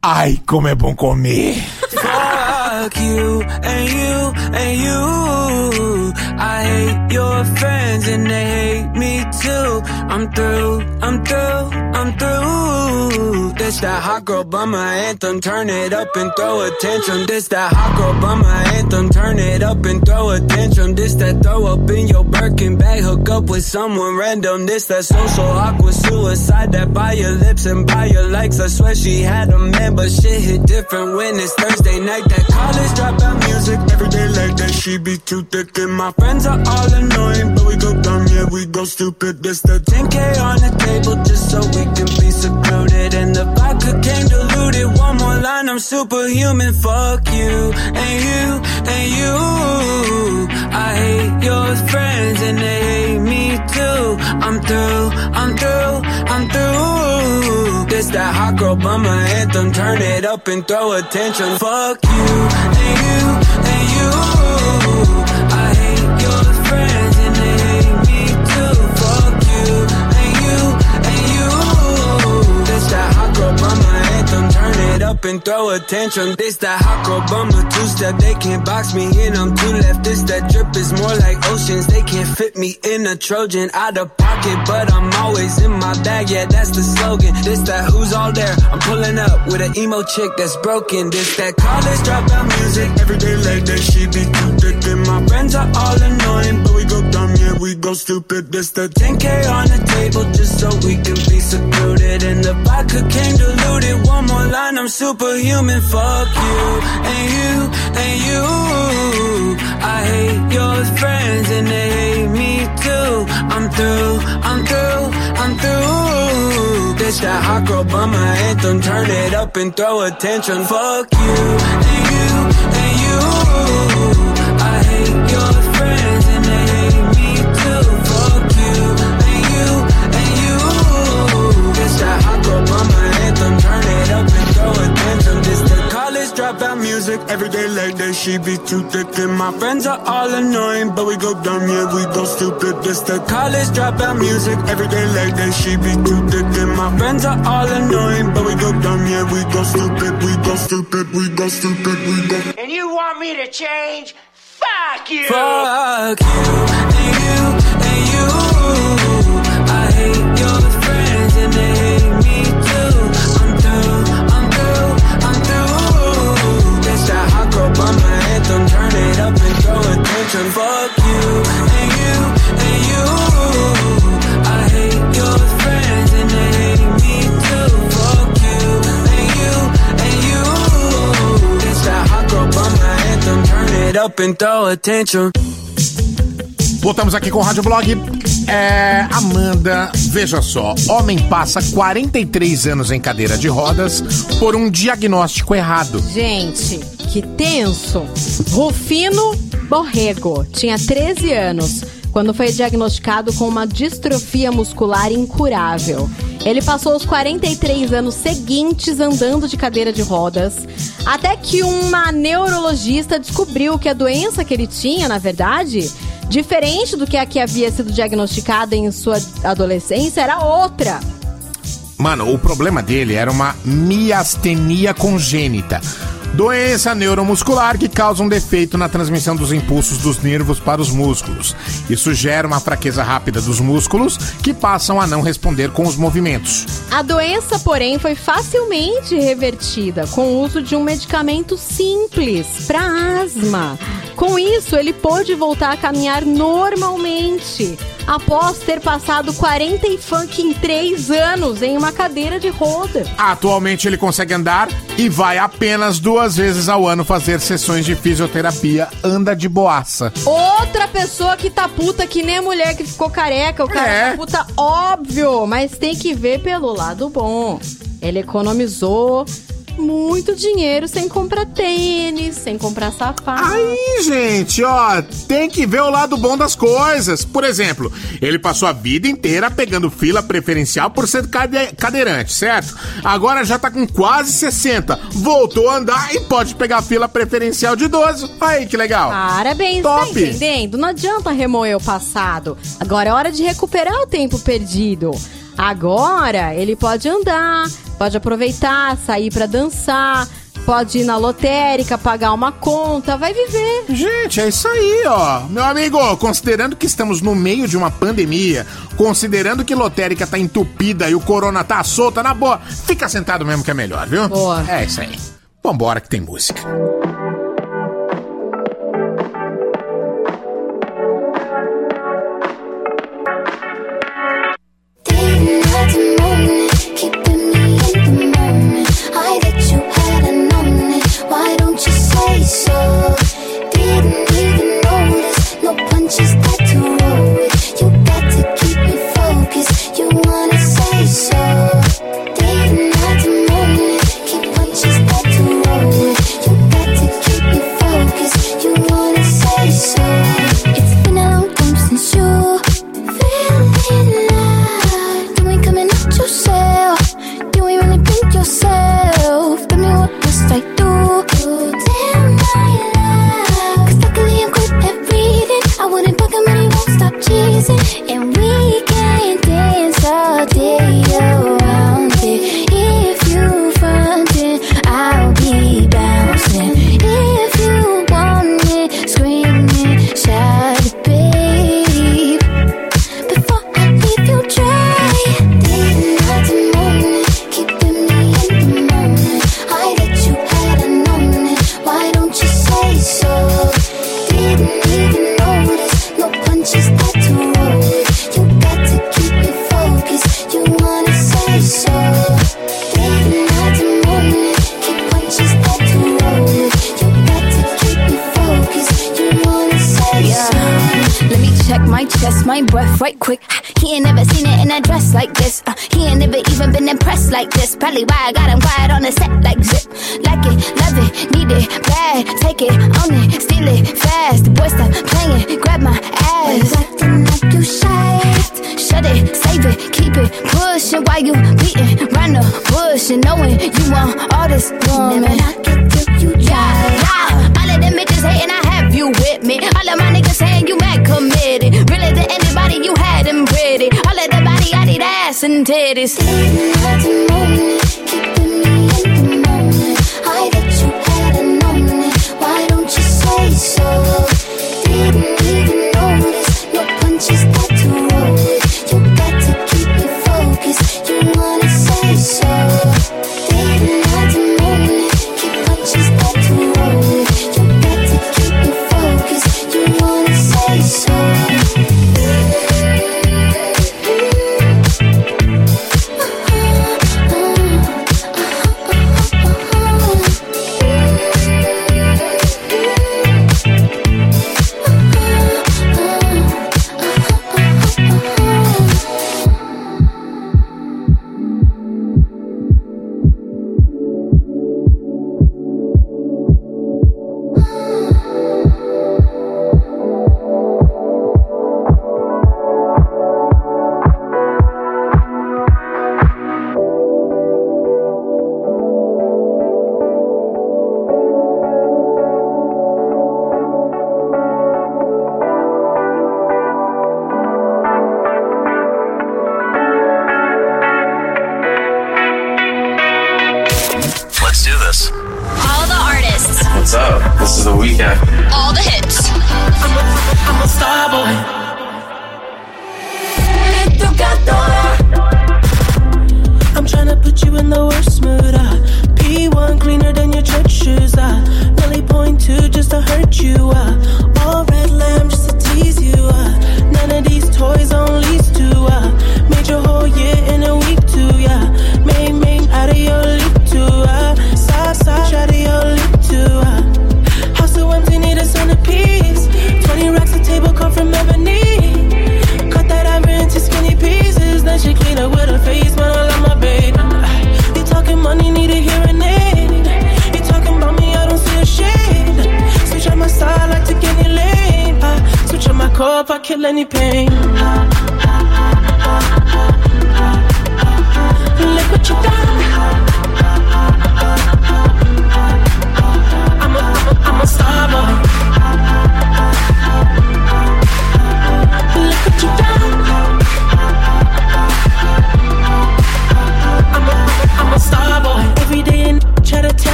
Ai, como é bom comer. Fuck you and you and you. I hate your friends and they hate me too. I'm through, I'm through, I'm through. This that hot girl bummer anthem. Turn it up and throw a tantrum. This that hot girl bummer anthem. Turn it up and throw a tantrum. This that throw up in your Birkin bag. Hook up with someone random. This that social awkward suicide. That by your lips and by your likes. I swear she had a man, but shit hit different when it's Thursday night. That college dropout music every day like that. She be too thick and my friends are all annoying, but we go dumb, yeah, we go stupid. This the 10k on the table just so we can be secluded. in the came diluted. One more line, I'm superhuman. Fuck you and you and you. I hate your friends and they hate me too. I'm through, I'm through, I'm through. This that hot girl bummer anthem. Turn it up and throw attention. Fuck you and you and you. I hate your friends bummer anthem. Turn it up and throw attention. This that hot girl bummer two step. They can't box me in. I'm too left. This that drip is more like oceans. They can't fit me in a Trojan out of pocket, but I'm always in my bag. Yeah, that's the slogan. This that who's all there. I'm pulling up with an emo chick that's broken. This that college dropout music. Every day like that, she be too thick. And my friends are all annoying, but we go dumb, yeah, we go stupid. This the 10k on the table just so we can be secluded. And the vodka came diluted. One more line, I'm superhuman. Fuck you and you and you. I hate your friends and they hate me too. I'm through, I'm through, I'm through. This that hot girl bummer anthem. Turn it up and throw attention. Fuck you and you and you. Dropout. Every day like that, she be too thick. And my friends are all annoying, but we go dumb, yeah, we go stupid. This the college dropout music. Every day like that, she be too thick. And my friends are all annoying, but we go dumb, yeah, we go stupid, we go stupid, we go stupid, we go. And you want me to change? Fuck you! Fuck you and you and you. Up and throw attention. Voltamos aqui com o Rádio Blog. É, Amanda, veja só, homem passa 43 anos em cadeira de rodas por um diagnóstico errado. Gente, que tenso. Rufino Borrego tinha 13 anos quando foi diagnosticado com uma distrofia muscular incurável. Ele passou os 43 anos seguintes andando de cadeira de rodas, até que uma neurologista descobriu que a doença que ele tinha, na verdade, diferente do que a que havia sido diagnosticada em sua adolescência, era outra. Mano, o problema dele era uma miastenia congênita. Doença neuromuscular que causa um defeito na transmissão dos impulsos dos nervos para os músculos. Isso gera uma fraqueza rápida dos músculos que passam a não responder com os movimentos. A doença, porém, foi facilmente revertida com o uso de um medicamento simples para asma. Com isso, ele pôde voltar a caminhar normalmente. Após ter passado 40 e funk em 3 anos em uma cadeira de roda. Atualmente ele consegue andar e vai apenas duas vezes ao ano fazer sessões de fisioterapia. Anda de boaça. Outra pessoa que tá puta que nem a mulher que ficou careca. O cara É. tá puta, óbvio, mas tem que ver pelo lado bom. Ele economizou muito dinheiro sem comprar tênis, sem comprar sapato. Aí, gente, ó, tem que ver o lado bom das coisas. Por exemplo, ele passou a vida inteira pegando fila preferencial por ser cade- cadeirante, certo? Agora já tá com quase 60. Voltou a andar e pode pegar fila preferencial de 12. Aí, que legal. Parabéns, Top. tá entendendo? Não adianta remoer o passado. Agora é hora de recuperar o tempo perdido. Agora ele pode andar, Pode aproveitar, sair para dançar, pode ir na lotérica, pagar uma conta, vai viver. Gente, é isso aí, ó. Meu amigo, considerando que estamos no meio de uma pandemia, considerando que lotérica tá entupida e o corona tá solta, na boa, fica sentado mesmo que é melhor, viu? Boa. É isso aí. Vambora que tem música. It is.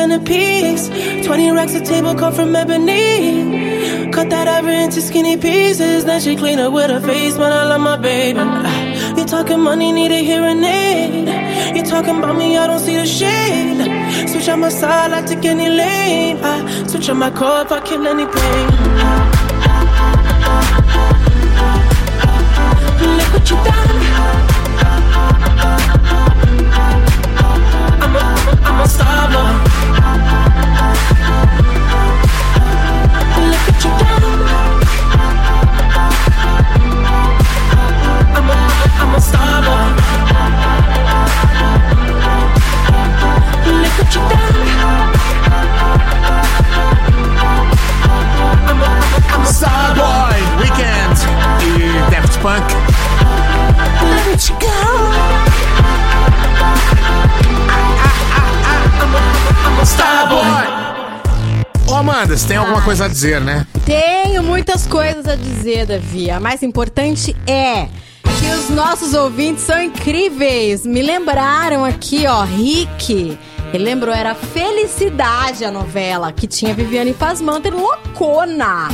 Centerpiece. 20 racks of table cut from ebony. Cut that ever into skinny pieces. Then she clean up with her face, but I love my baby. You talking money, need a hearing aid. You talking about me, I don't see the shade. Switch on my side, I take any lane. I switch on my core if I kill any pain. Look what you done. Star boy. Starboy, Weekend e Daft Punk. Let you go. I'm a star boy. Ô Amanda, você tem alguma coisa a dizer, né? Tenho muitas coisas a dizer, Davi. A mais importante é que os nossos ouvintes são incríveis. Me lembraram aqui, ó, Rick. Ele lembrou, era Felicidade a novela, que tinha Viviane Pasmanter loucona.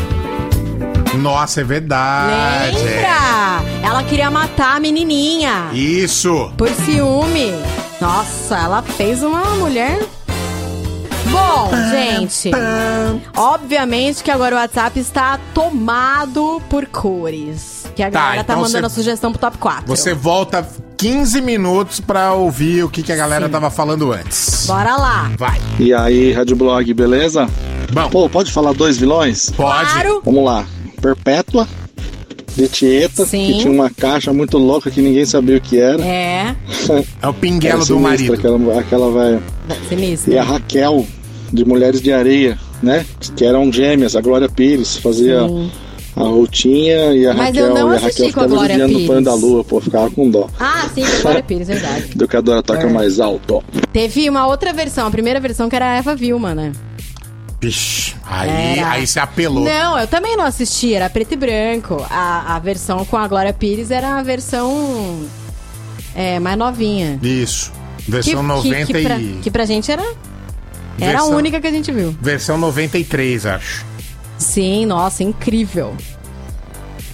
Nossa, é verdade. Lembra? Ela queria matar a menininha. é. Isso. Por ciúme. Nossa, ela fez uma mulher. Bom, gente. Obviamente que agora o WhatsApp está tomado por cores. Que a Tá, galera tá, então mandando você- a sugestão pro top 4. Você volta 15 minutos pra ouvir o que, que a galera tava falando antes. Bora lá. Vai. E aí, Rádio Blog, beleza? Bom. Pô, pode falar dois vilões? Pode. Claro. Vamos lá. Perpétua, de Tieta, Sim. que tinha uma caixa muito louca que ninguém sabia o que era. É. É o pinguelo do sinistra, marido. Aquela, aquela velha. Sinistro. E a Raquel, de Mulheres de Areia, né? Que eram gêmeas. A Glória Pires fazia Sim. a Rutinha e a Mas Raquel. eu não e a assisti Raquel com a Glória desviando o pano Pires. da lua, pô. Ficava com dó. Ah, sim, com Glória Pires, verdade. Educadora toca É. mais alto, ó. Teve uma outra versão, a primeira versão que era a Eva Vilma, né? Vixe, aí, Era. aí você apelou. Não, eu também não assisti, era preto e branco. A, a versão com a Glória Pires era a versão é, mais novinha. Isso. Versão 90 que, pra, e. que pra gente era, era a Versão- única que a gente viu. Versão 93, acho. Sim, nossa, incrível.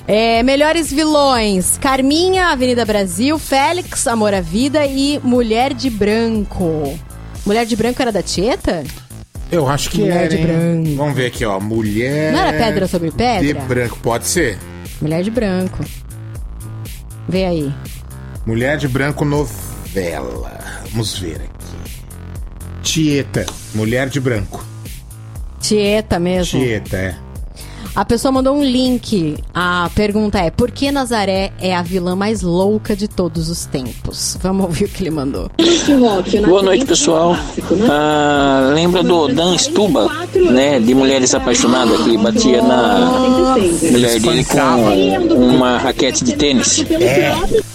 É, melhores vilões: Carminha, Avenida Brasil, Félix, Amor à Vida e Mulher de Branco. Mulher de Branco era da Tieta? Eu acho que Mulher era, de hein? branco. Vamos ver aqui, ó. Mulher. Não era pedra sobre pedra? De branco, pode ser. Mulher de Branco. Vê aí. Mulher de branco novela. Vamos ver aqui. Tieta, mulher de branco. Tieta mesmo. Tieta, é. A pessoa mandou um link. A pergunta é: por que Nazaré é a vilã mais louca de todos os tempos? Vamos ouvir o que ele mandou. Boa noite, pessoal. Ah, lembra do Dan Stuba, né? De Mulheres Apaixonadas, que batia na mulher dele com uma raquete de tênis. É.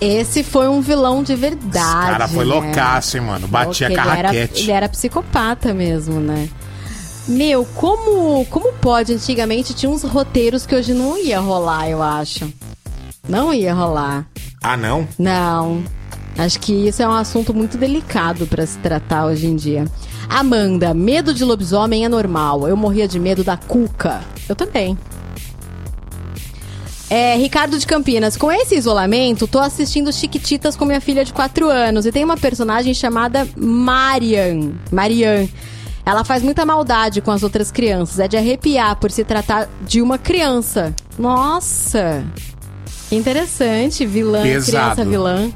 Esse foi um vilão de verdade. Cara, foi né? loucaço, hein, mano. Batia Porque com a ele era, raquete. ele era psicopata mesmo, né? Meu, como, como pode? Antigamente tinha uns roteiros que hoje não ia rolar, eu acho. Não ia rolar. Ah, não? Não. Acho que isso é um assunto muito delicado pra se tratar hoje em dia. Amanda, medo de lobisomem é normal. Eu morria de medo da cuca. Eu também. É, Ricardo de Campinas, com esse isolamento, tô assistindo Chiquititas com minha filha de 4 anos e tem uma personagem chamada Marian. Marian. Ela faz muita maldade com as outras crianças. É de arrepiar por se tratar de uma criança. Nossa! Que interessante, vilã, Pesado. criança vilã.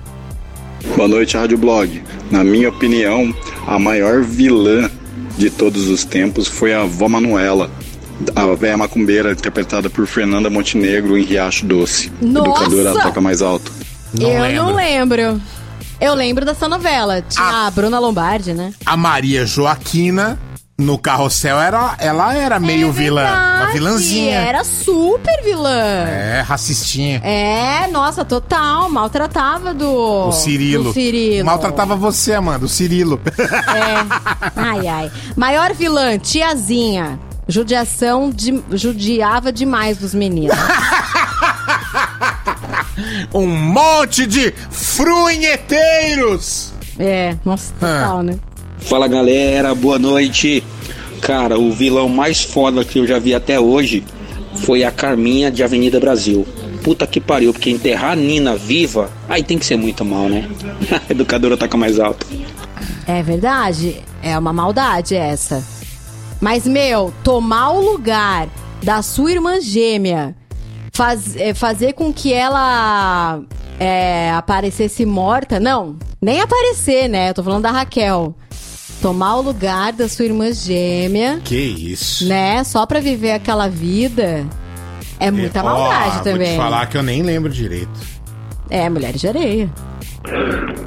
Boa noite, Rádio Blog. Na minha opinião, a maior vilã de todos os tempos foi a avó Manuela, a velha macumbeira interpretada por Fernanda Montenegro em Riacho Doce. Nossa! Educadora toca mais alto. eu não lembro. Eu lembro dessa novela. Tinha a Bruna Lombardi, né? A Maria Joaquina, no Carrossel, era, ela era meio vilã. Uma É Verdade, vilãzinha. Era super vilã. É, racistinha. É, nossa, total. Maltratava do. O Cirilo. Do Cirilo. Maltratava você, Amanda, o Cirilo. É. Ai, ai. Maior vilã, tiazinha. Judiação, de, judiava demais dos meninos. um monte de frunheteiros. É, nossa, total, né? Fala galera, boa noite. Cara, o vilão mais foda que eu já vi até hoje foi a Carminha de Avenida Brasil. Puta que pariu, porque enterrar a Nina viva, aí tem que ser muito mal, né? A educadora taca mais alto. É verdade. É uma maldade essa. Mas, meu, tomar o lugar da sua irmã gêmea, faz- é, fazer com que ela é, aparecesse morta. Não, nem aparecer, né? Eu tô falando da Raquel. Tomar o lugar da sua irmã gêmea, Que isso. né? Só pra viver aquela vida. É muita maldade Ó, também. Vou te falar que eu nem lembro direito. É, mulheres de areia.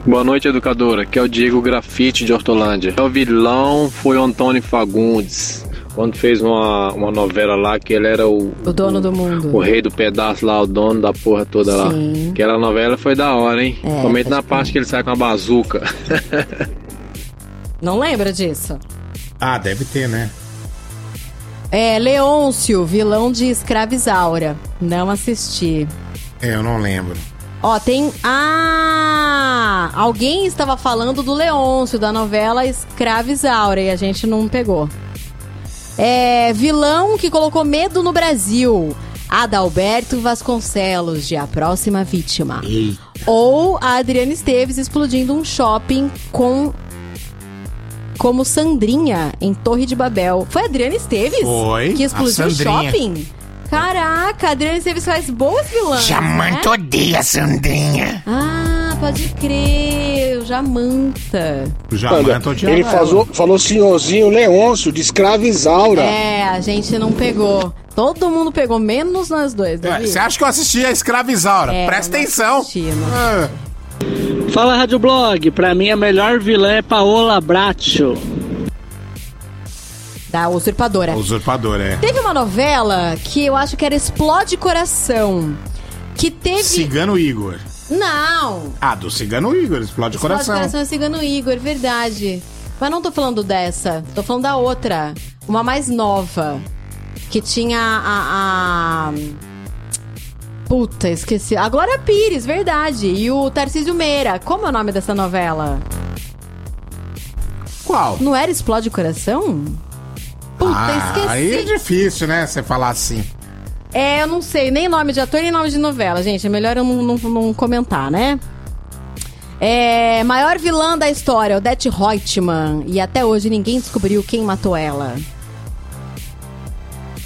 Boa noite, educadora. Aqui é o Diego Grafite de Hortolândia. O vilão foi o Antônio Fagundes, quando fez uma, uma novela lá que ele era o, O dono do mundo. o rei do pedaço lá, o dono da porra toda lá. Sim. Aquela novela foi da hora, hein? É, Somente na parte que ele sai com a bazuca. Não lembra disso? Ah, deve ter, né? É, Leôncio, vilão de Escravizaura. Não assisti. É, eu não lembro. Ó, tem. Ah! Alguém estava falando do Leôncio, da novela Escravizaura, e a gente não pegou. É. Vilão que colocou medo no Brasil. Adalberto Vasconcelos, de A Próxima Vítima. Ou a Adriana Esteves explodindo um shopping com. Como Sandrinha, em Torre de Babel. Foi a Adriana Esteves? Foi, Que explodiu o shopping? Caraca, a Adriana Esteves faz boas vilãs. Jamanta né? odeia a Sandrinha. Ah, pode crer, Jamanta. O Jamanta odiava ele falou, falou senhorzinho Leôncio, de escravizaura. É, a gente não pegou. Todo mundo pegou, menos nós dois, É, Davi. Você acha que eu assisti a Escravizaura? É, Presta não atenção. assisti, não Ah, Fala Rádio Blog, pra mim a melhor vilã é Paola Bracho. Da Usurpadora. Usurpador, é. Teve uma novela que eu acho que era Explode Coração. Que teve. Cigano Igor. Não! Ah, do Cigano Igor, explode coração. Explode Coração é Cigano Igor, verdade. Mas não tô falando dessa, tô falando da outra. Uma mais nova. Que tinha a. a... Puta, esqueci. A Glória Pires, verdade. E o Tarcísio Meira. Como é o nome dessa novela? Qual? Não era Explode Coração? Puta, ah, esqueci. aí é difícil, né? Você falar assim. É, eu não sei nem nome de ator nem nome de novela, gente. É melhor eu não, não- não comentar, né? É, maior vilã da história, Odete Reutemann. E até hoje ninguém descobriu quem matou ela.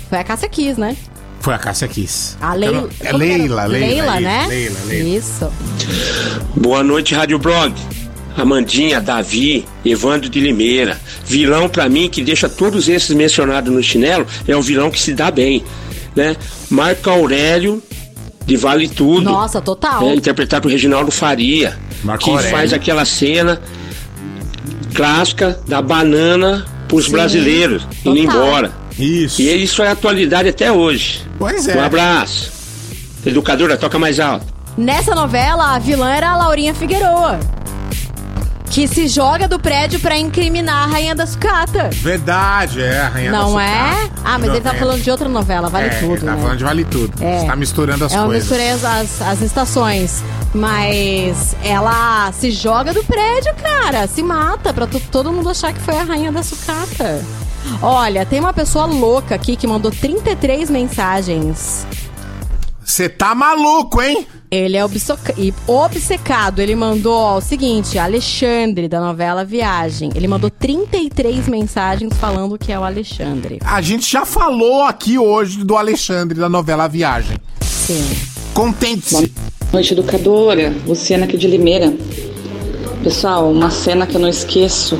Foi a Cássia Kiss, né? Foi a Cássia Kiss. A Leila. não- É? Leila, Leila. Leila, né? Leila, Leila. Isso. Boa noite, Rádio Blog. Amandinha, Davi, Evandro de Limeira. Vilão pra mim que deixa todos esses mencionados no chinelo é um vilão que se dá bem, né? Marco Aurélio de Vale Tudo. Nossa, total. né? interpretado por Reginaldo Faria, Marco que Aurélio. faz aquela cena clássica da banana pros Sim, brasileiros indo total. embora. Isso. E isso é atualidade até hoje. Pois é. Um abraço. Educadora, toca mais alto. Nessa novela, a vilã era a Laurinha Figueroa. Que se joga do prédio pra incriminar a Rainha da Sucata. Verdade, é a Rainha da Não é? Sucata. Ah, mas ele tá Não, é. falando de outra novela, vale é, tudo, ele tá né? falando de Vale Tudo. É. Você tá misturando as eu coisas. misturei as, as, as estações. Mas ela se joga do prédio, cara. Se mata pra to- todo mundo achar que foi a rainha da sucata. Olha, tem uma pessoa louca aqui que mandou 33 mensagens. Você tá maluco, hein? Ele é obsoca- obcecado. Ele mandou ó, o seguinte: Alexandre, da novela Viagem. Ele mandou 33 mensagens falando que é o Alexandre. A gente já falou aqui hoje do Alexandre da novela Viagem. Sim. Contente-se. Boa noite, educadora. Luciana aqui de Limeira. Pessoal, uma cena que eu não esqueço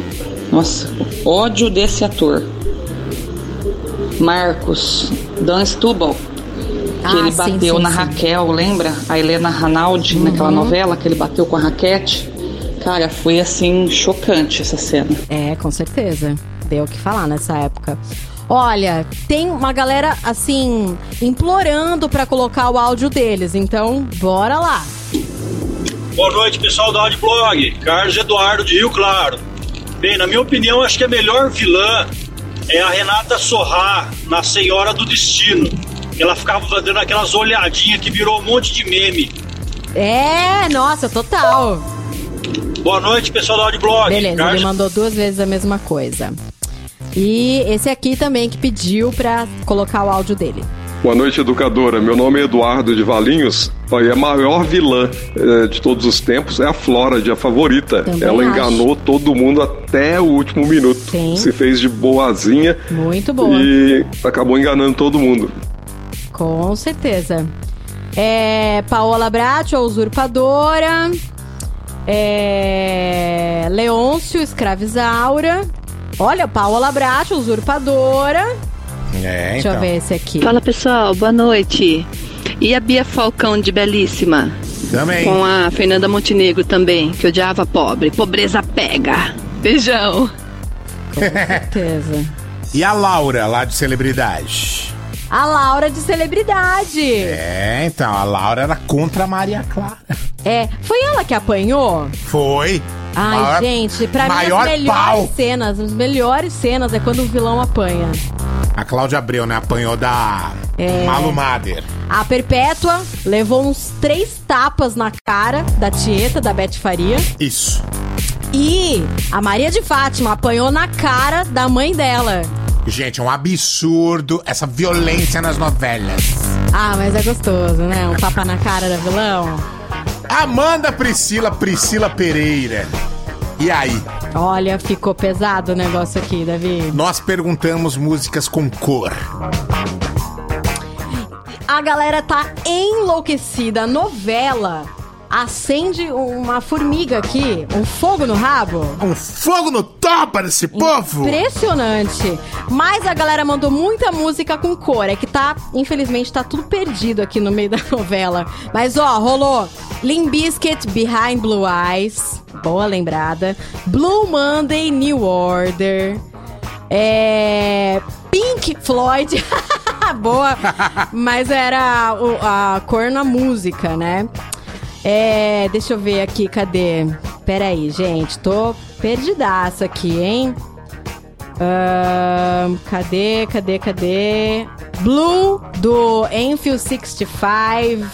Nossa, ódio desse ator. Marcos, Dan Stubble. Que Ah, ele sim, bateu sim, na sim. Raquel, lembra? A Helena Ranaldi, naquela Uhum. novela que ele bateu com a raquete. Cara, foi assim, chocante essa cena. É, com certeza. Deu o que falar nessa época. Olha, tem uma galera assim implorando pra colocar o áudio deles, então bora lá. Boa noite, pessoal do Audioblog. Carlos Eduardo de Rio Claro. Bem, na minha opinião, acho que a melhor vilã é a Renata Sorrá, na Senhora do Destino. Ela ficava dando aquelas olhadinhas que virou um monte de meme. É, nossa, total. Boa noite, pessoal do Audioblog. Beleza, Carlos... ele mandou duas vezes a mesma coisa. E esse aqui também que pediu pra colocar o áudio dele. Boa noite, educadora. Meu nome é Eduardo de Valinhos. E a maior vilã eh, de todos os tempos é a Flora, a favorita. Também Ela acho. enganou todo mundo até o último minuto. Sim. Se fez de boazinha Muito boa. e acabou enganando todo mundo. Com certeza. É, Paola Bratti, a usurpadora. É, Leôncio, escravizaura. Olha, Paola Bratti, usurpadora. É, Deixa eu ver esse aqui. Fala pessoal, boa noite. E a Bia Falcão de Belíssima? Também. Com a Fernanda Montenegro também, que odiava pobre. Pobreza pega. Beijão. Com certeza. E a Laura, lá de celebridade? A Laura de celebridade. É, então, a Laura era contra a Maria Clara. É, foi ela que apanhou? Foi. Ai, Maior- gente, pra maior mim as melhores pau. cenas, as melhores cenas é quando o vilão apanha. A Cláudia Abreu, né? Apanhou da É. Malu Mader. A Perpétua levou uns três tapas na cara da Tieta, da Beth Faria. Isso. E a Maria de Fátima apanhou na cara da mãe dela. Gente, é um absurdo essa violência nas novelas. Ah, mas é gostoso, né? Um tapa na cara da vilão. Amanda Priscila, Priscila Pereira. E aí? Olha, ficou pesado o negócio aqui, Davi. Nós perguntamos músicas com cor. A galera tá enlouquecida. A novela acende uma formiga aqui, um fogo no rabo. Um fogo no topa desse povo! Impressionante. Mas a galera mandou muita música com cor. É que tá, infelizmente, tá tudo perdido aqui no meio da novela. Mas ó, rolou Limp Bizkit Behind Blue Eyes. Boa lembrada. Blue Monday New Order. É. Pink Floyd. Boa. Mas era a cor na música, né? É. Deixa eu ver aqui, cadê? Pera aí, gente. Tô perdidaço aqui, hein? Ahn, cadê, cadê, cadê? Blue, do Enfield 65.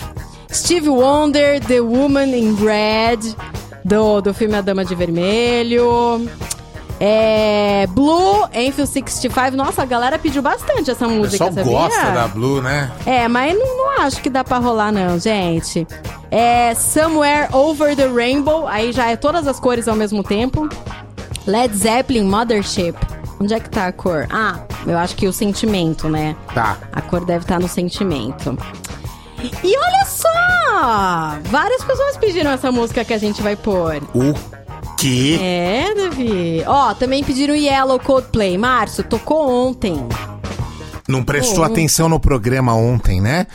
Steve Wonder, The Woman in Red, do, do filme A Dama de Vermelho. É, Blue, Enfield 65. Nossa, a galera pediu bastante essa música, sabia? gosta da Blue, né? É, mas não, não acho que dá pra rolar, não, gente. É Somewhere Over the Rainbow, aí já é todas as cores ao mesmo tempo. Led Zeppelin Mothership. Onde é que tá a cor? Ah, eu acho que o sentimento, né? Tá. A cor deve estar no sentimento. E olha só! Várias pessoas pediram essa música que a gente vai pôr. O É, Davi. Ó, também pediram Yellow Coldplay. Márcio, tocou ontem. Não prestou Oh. atenção no programa ontem, né?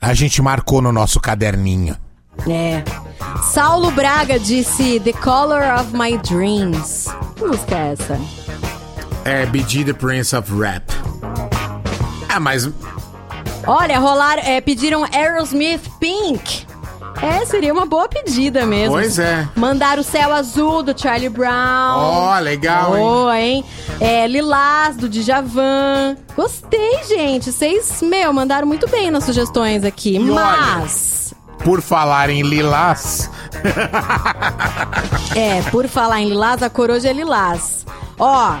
A gente marcou no nosso caderninho. É. Saulo Braga disse The Color of My Dreams. Que música é essa? É BG The Prince of Rap. Ah, mas Olha, rolar, é, pediram Aerosmith Pink. É, seria uma boa pedida mesmo. Pois é. Mandaram o Céu Azul do Charlie Brown. Ó, legal, hein? Boa, hein? É, Lilás do Djavan. Gostei, gente. Vocês, meu, mandaram muito bem nas sugestões aqui. E olha- Mas, por falar em lilás, é, por falar em Lilás, a cor hoje é Lilás. Ó,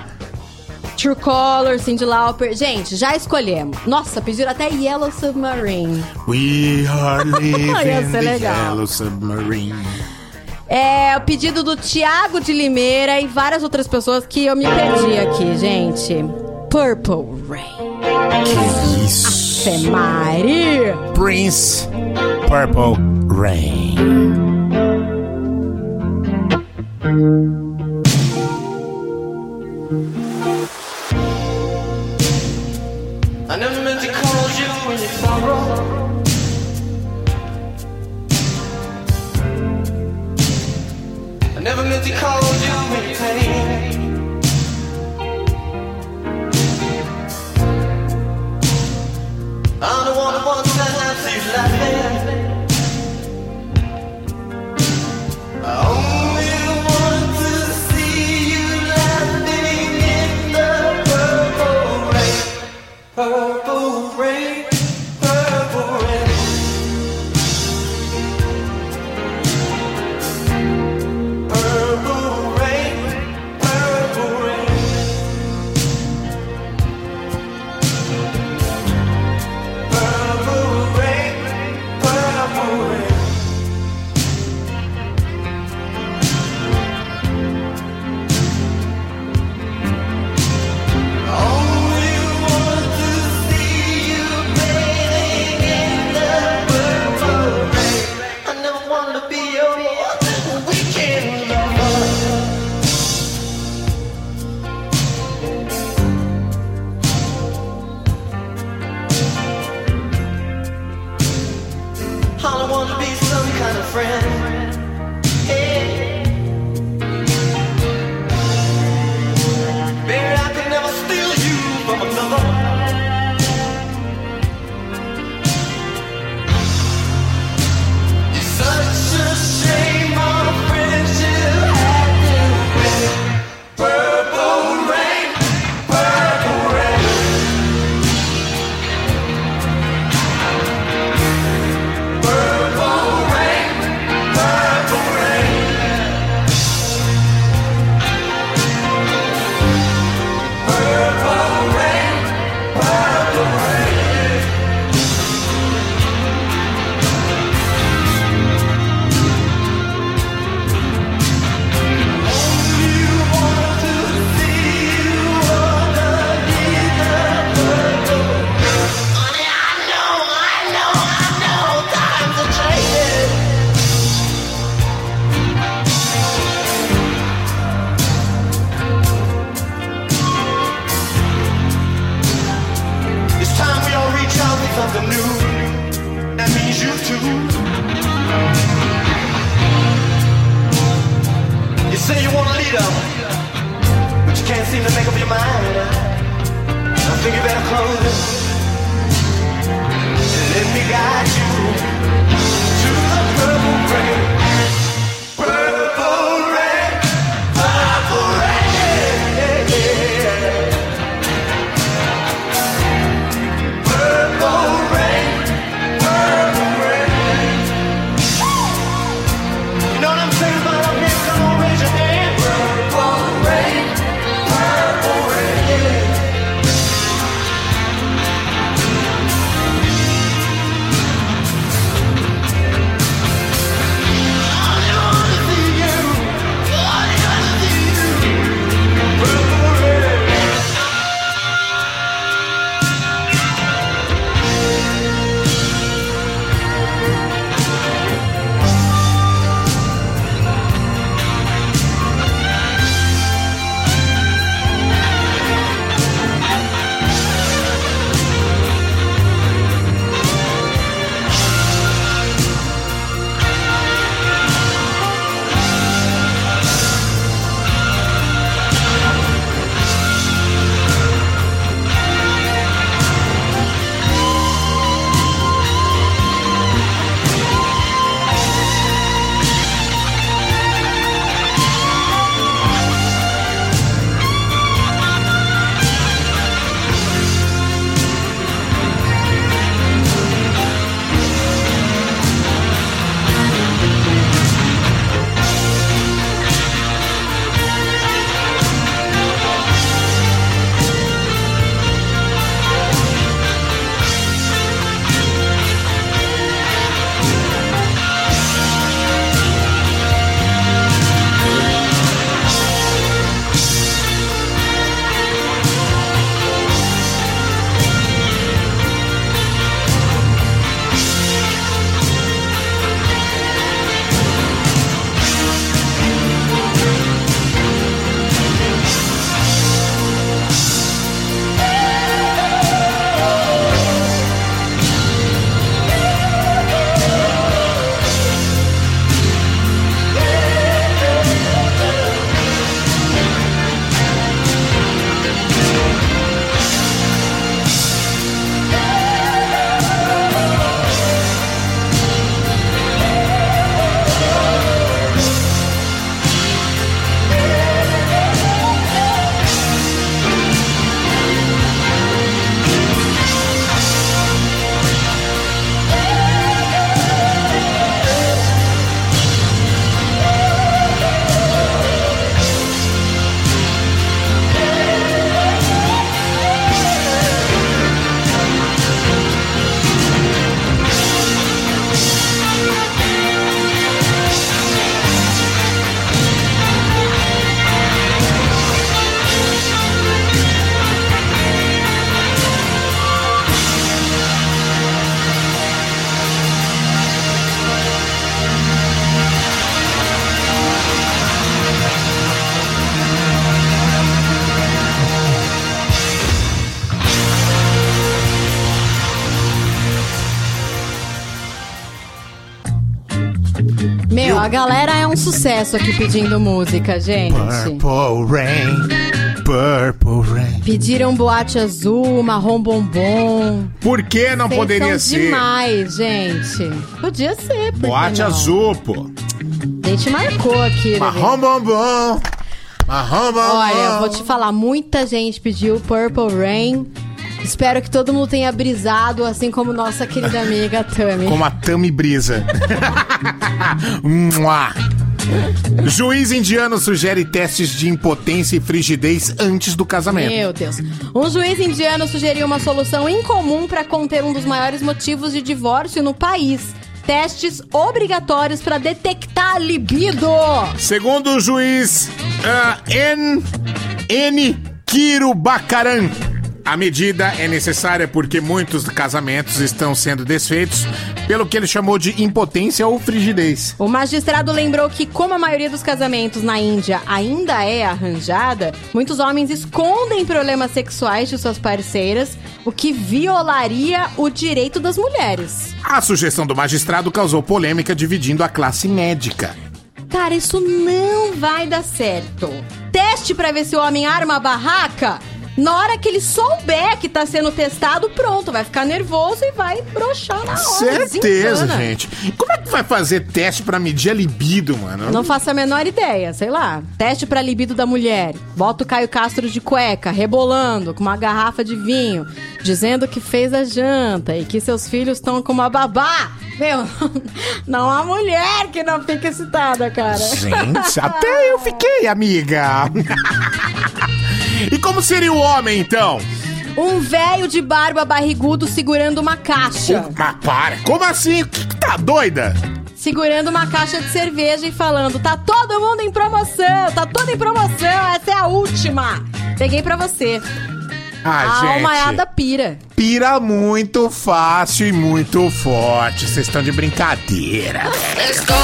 True Color, Cyndi Lauper. Gente, já escolhemos. Nossa, pediram até Yellow Submarine. we are living Ia ser legal. yellow submarine. É o pedido do Thiago de Limeira e várias outras pessoas que eu me perdi aqui, gente. Purple Rain. Que isso? Fé Maria. Prince Purple Rain. I never meant to call you any sorrow. I never meant to call you any pain. I'm the one who wants to have you laughing. Galera é um sucesso aqui pedindo música, gente. Purple Rain, Purple Rain. Pediram boate azul, marrom bombom. Por que não Vocês poderia ser? demais, gente. Podia ser, Boate não? azul, pô. A gente marcou aqui, né, Marrom bombom. Marrom bombom. Olha, eu vou te falar, muita gente pediu Purple Rain. Espero que todo mundo tenha brisado, assim como nossa querida amiga Tami. Como a Tami Brisa. Mua. Juiz indiano sugere testes de impotência e frigidez antes do casamento. Meu Deus. Um juiz indiano sugeriu uma solução incomum para conter um dos maiores motivos de divórcio no país. Testes obrigatórios para detectar libido. Segundo o juiz ah, N. N. Kiro Bakaran, a medida é necessária porque muitos casamentos estão sendo desfeitos pelo que ele chamou de impotência ou frigidez. O magistrado lembrou que, como a maioria dos casamentos na Índia ainda é arranjada, muitos homens escondem problemas sexuais de suas parceiras, o que violaria o direito das mulheres. A sugestão do magistrado causou polêmica dividindo a classe médica. Cara, isso não vai dar certo. Teste pra ver se o homem arma a barraca. Na hora que ele souber que tá sendo testado, pronto, vai ficar nervoso e vai broxar na hora. Certeza, desencana. gente. Como é que vai fazer teste pra medir a libido, mano? Não faço a menor ideia, sei lá. Teste pra libido da mulher. Bota o Caio Castro de cueca, rebolando, com uma garrafa de vinho, dizendo que fez a janta e que seus filhos estão com uma babá. Meu, não há mulher que não fique excitada, cara. Gente, até eu fiquei, amiga. e como seria o homem, então? Um velho de barba barrigudo segurando uma caixa. Mas para, como assim? Que que tá doida? Segurando uma caixa de cerveja e falando: tá todo mundo em promoção, tá tudo em promoção, essa é a última. Peguei pra você. Ah, a gente. almaiada pira. Pira muito fácil e muito forte. Vocês estão de brincadeira. Let's go.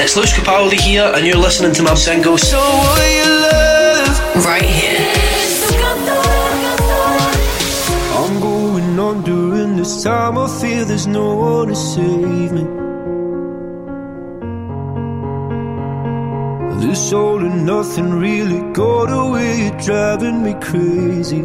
It's Luis Capaldi here, and you're listening to my single. So will you love right here? I'm going on during this time. I feel there's no one to save me. This all and nothing really got away, driving me crazy.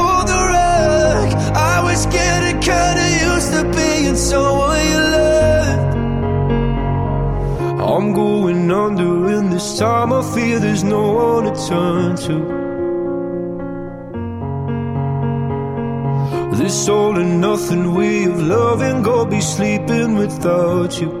was getting kinda used to being someone you loved. I'm going under, and this time I feel there's no one to turn to. This all and nothing way of loving, go be sleeping without you.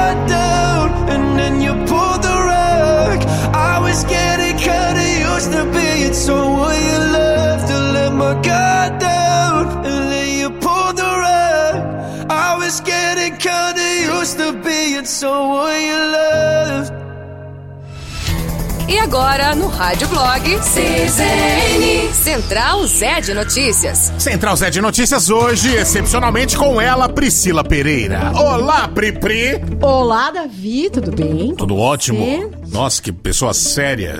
Being someone you loved. To let my got down and then you pulled the rug. I was getting kinda used to being someone you loved. E agora, no Rádio Blog CZN. Central Zé de Notícias. Central Zé de Notícias hoje, excepcionalmente com ela, Priscila Pereira. Olá, Pripri. Olá, Davi, tudo bem? Tudo ótimo. Nossa, que pessoa séria.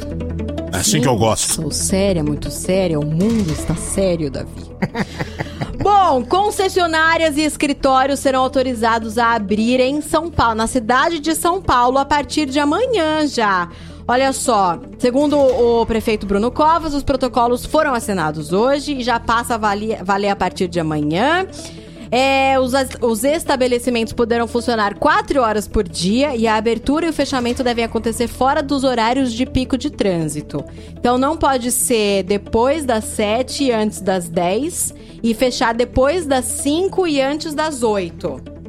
É assim Sim, que eu gosto. Sou séria, muito séria. O mundo está sério, Davi. Bom, concessionárias e escritórios serão autorizados a abrir em São Paulo, na cidade de São Paulo, a partir de amanhã já. Olha só, segundo o prefeito Bruno Covas, os protocolos foram assinados hoje e já passa a valer, valer a partir de amanhã. É, os, os estabelecimentos poderão funcionar 4 horas por dia e a abertura e o fechamento devem acontecer fora dos horários de pico de trânsito. Então não pode ser depois das 7 e antes das 10 e fechar depois das 5 e antes das 8.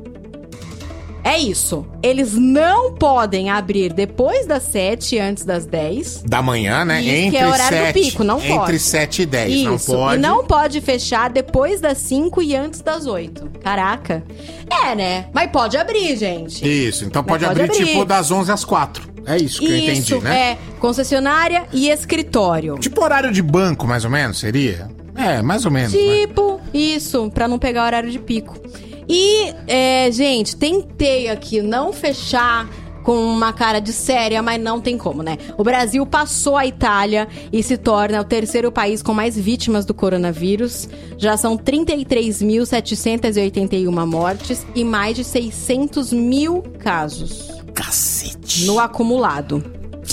É isso. Eles não podem abrir depois das 7 e antes das 10. Da manhã, né? Isso, entre que é horário do 7, pico, não pode. Entre 7 e 10, Isso. não pode. E não pode fechar depois das 5 e antes das 8. Caraca. É, né? Mas pode abrir, gente. Isso, então pode, pode abrir, abrir. tipo das 11 às 4. É isso que eu Isso, entendi, né? é. Concessionária e escritório. Tipo horário de banco, mais ou menos, seria? É, mais ou menos. né? Tipo, isso, pra não pegar horário de pico. E, é, gente, tentei aqui não fechar com uma cara de séria, mas não tem como, né? O Brasil passou a Itália e se torna o terceiro país com mais vítimas do coronavírus. Já são 33.781 mortes e mais de 600 mil casos. Cacete. No acumulado.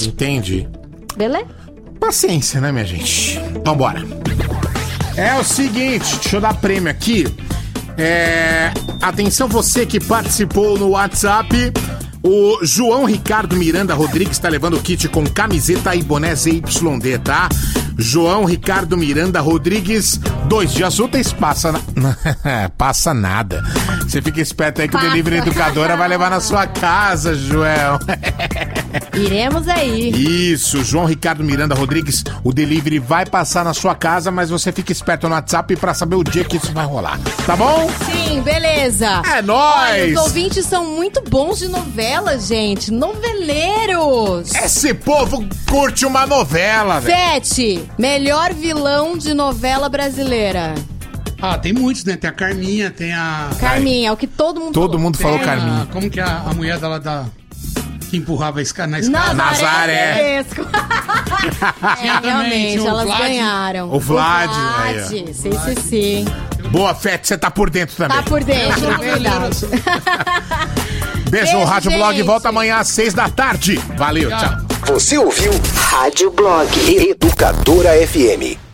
Entendi. Beleza? Paciência, né, minha gente? Vambora. É o seguinte, deixa eu dar prêmio aqui. É, Atenção você que participou no WhatsApp. O João Ricardo Miranda Rodrigues está levando o kit com camiseta e boné ZYD, tá? João Ricardo Miranda Rodrigues, dois dias úteis, passa, na- passa nada. Você fica esperto aí que Passa. o Delivery Educadora vai levar na sua casa, Joel. Iremos aí. Isso, João Ricardo Miranda Rodrigues, o delivery vai passar na sua casa, mas você fica esperto no WhatsApp pra saber o dia que isso vai rolar. Tá bom? Sim, beleza. É nóis! Olha, os ouvintes são muito bons de novela, gente. Noveleiros. Esse povo curte uma novela, velho. Sete. Melhor vilão de novela brasileira. Ah, tem muitos, né? Tem a Carminha, tem a. Carminha, é o que todo mundo Todo mundo falou Tem a- Carminha. Como que é a, a mulher dela da. Que empurrava a escada na escada? Nazaré. Tedesco. Tinha É, também, realmente, tinha o elas Vlad. ganharam. O Vlad, Vlad. aí, ó. Sim, sim, sim. Boa, Fete, você tá por dentro também. Tá por dentro, é verdade. Beijo, Beijo, Rádio Blog gente. volta amanhã às seis da tarde. Valeu, tchau. Você ouviu Rádio Blog Educadora FM.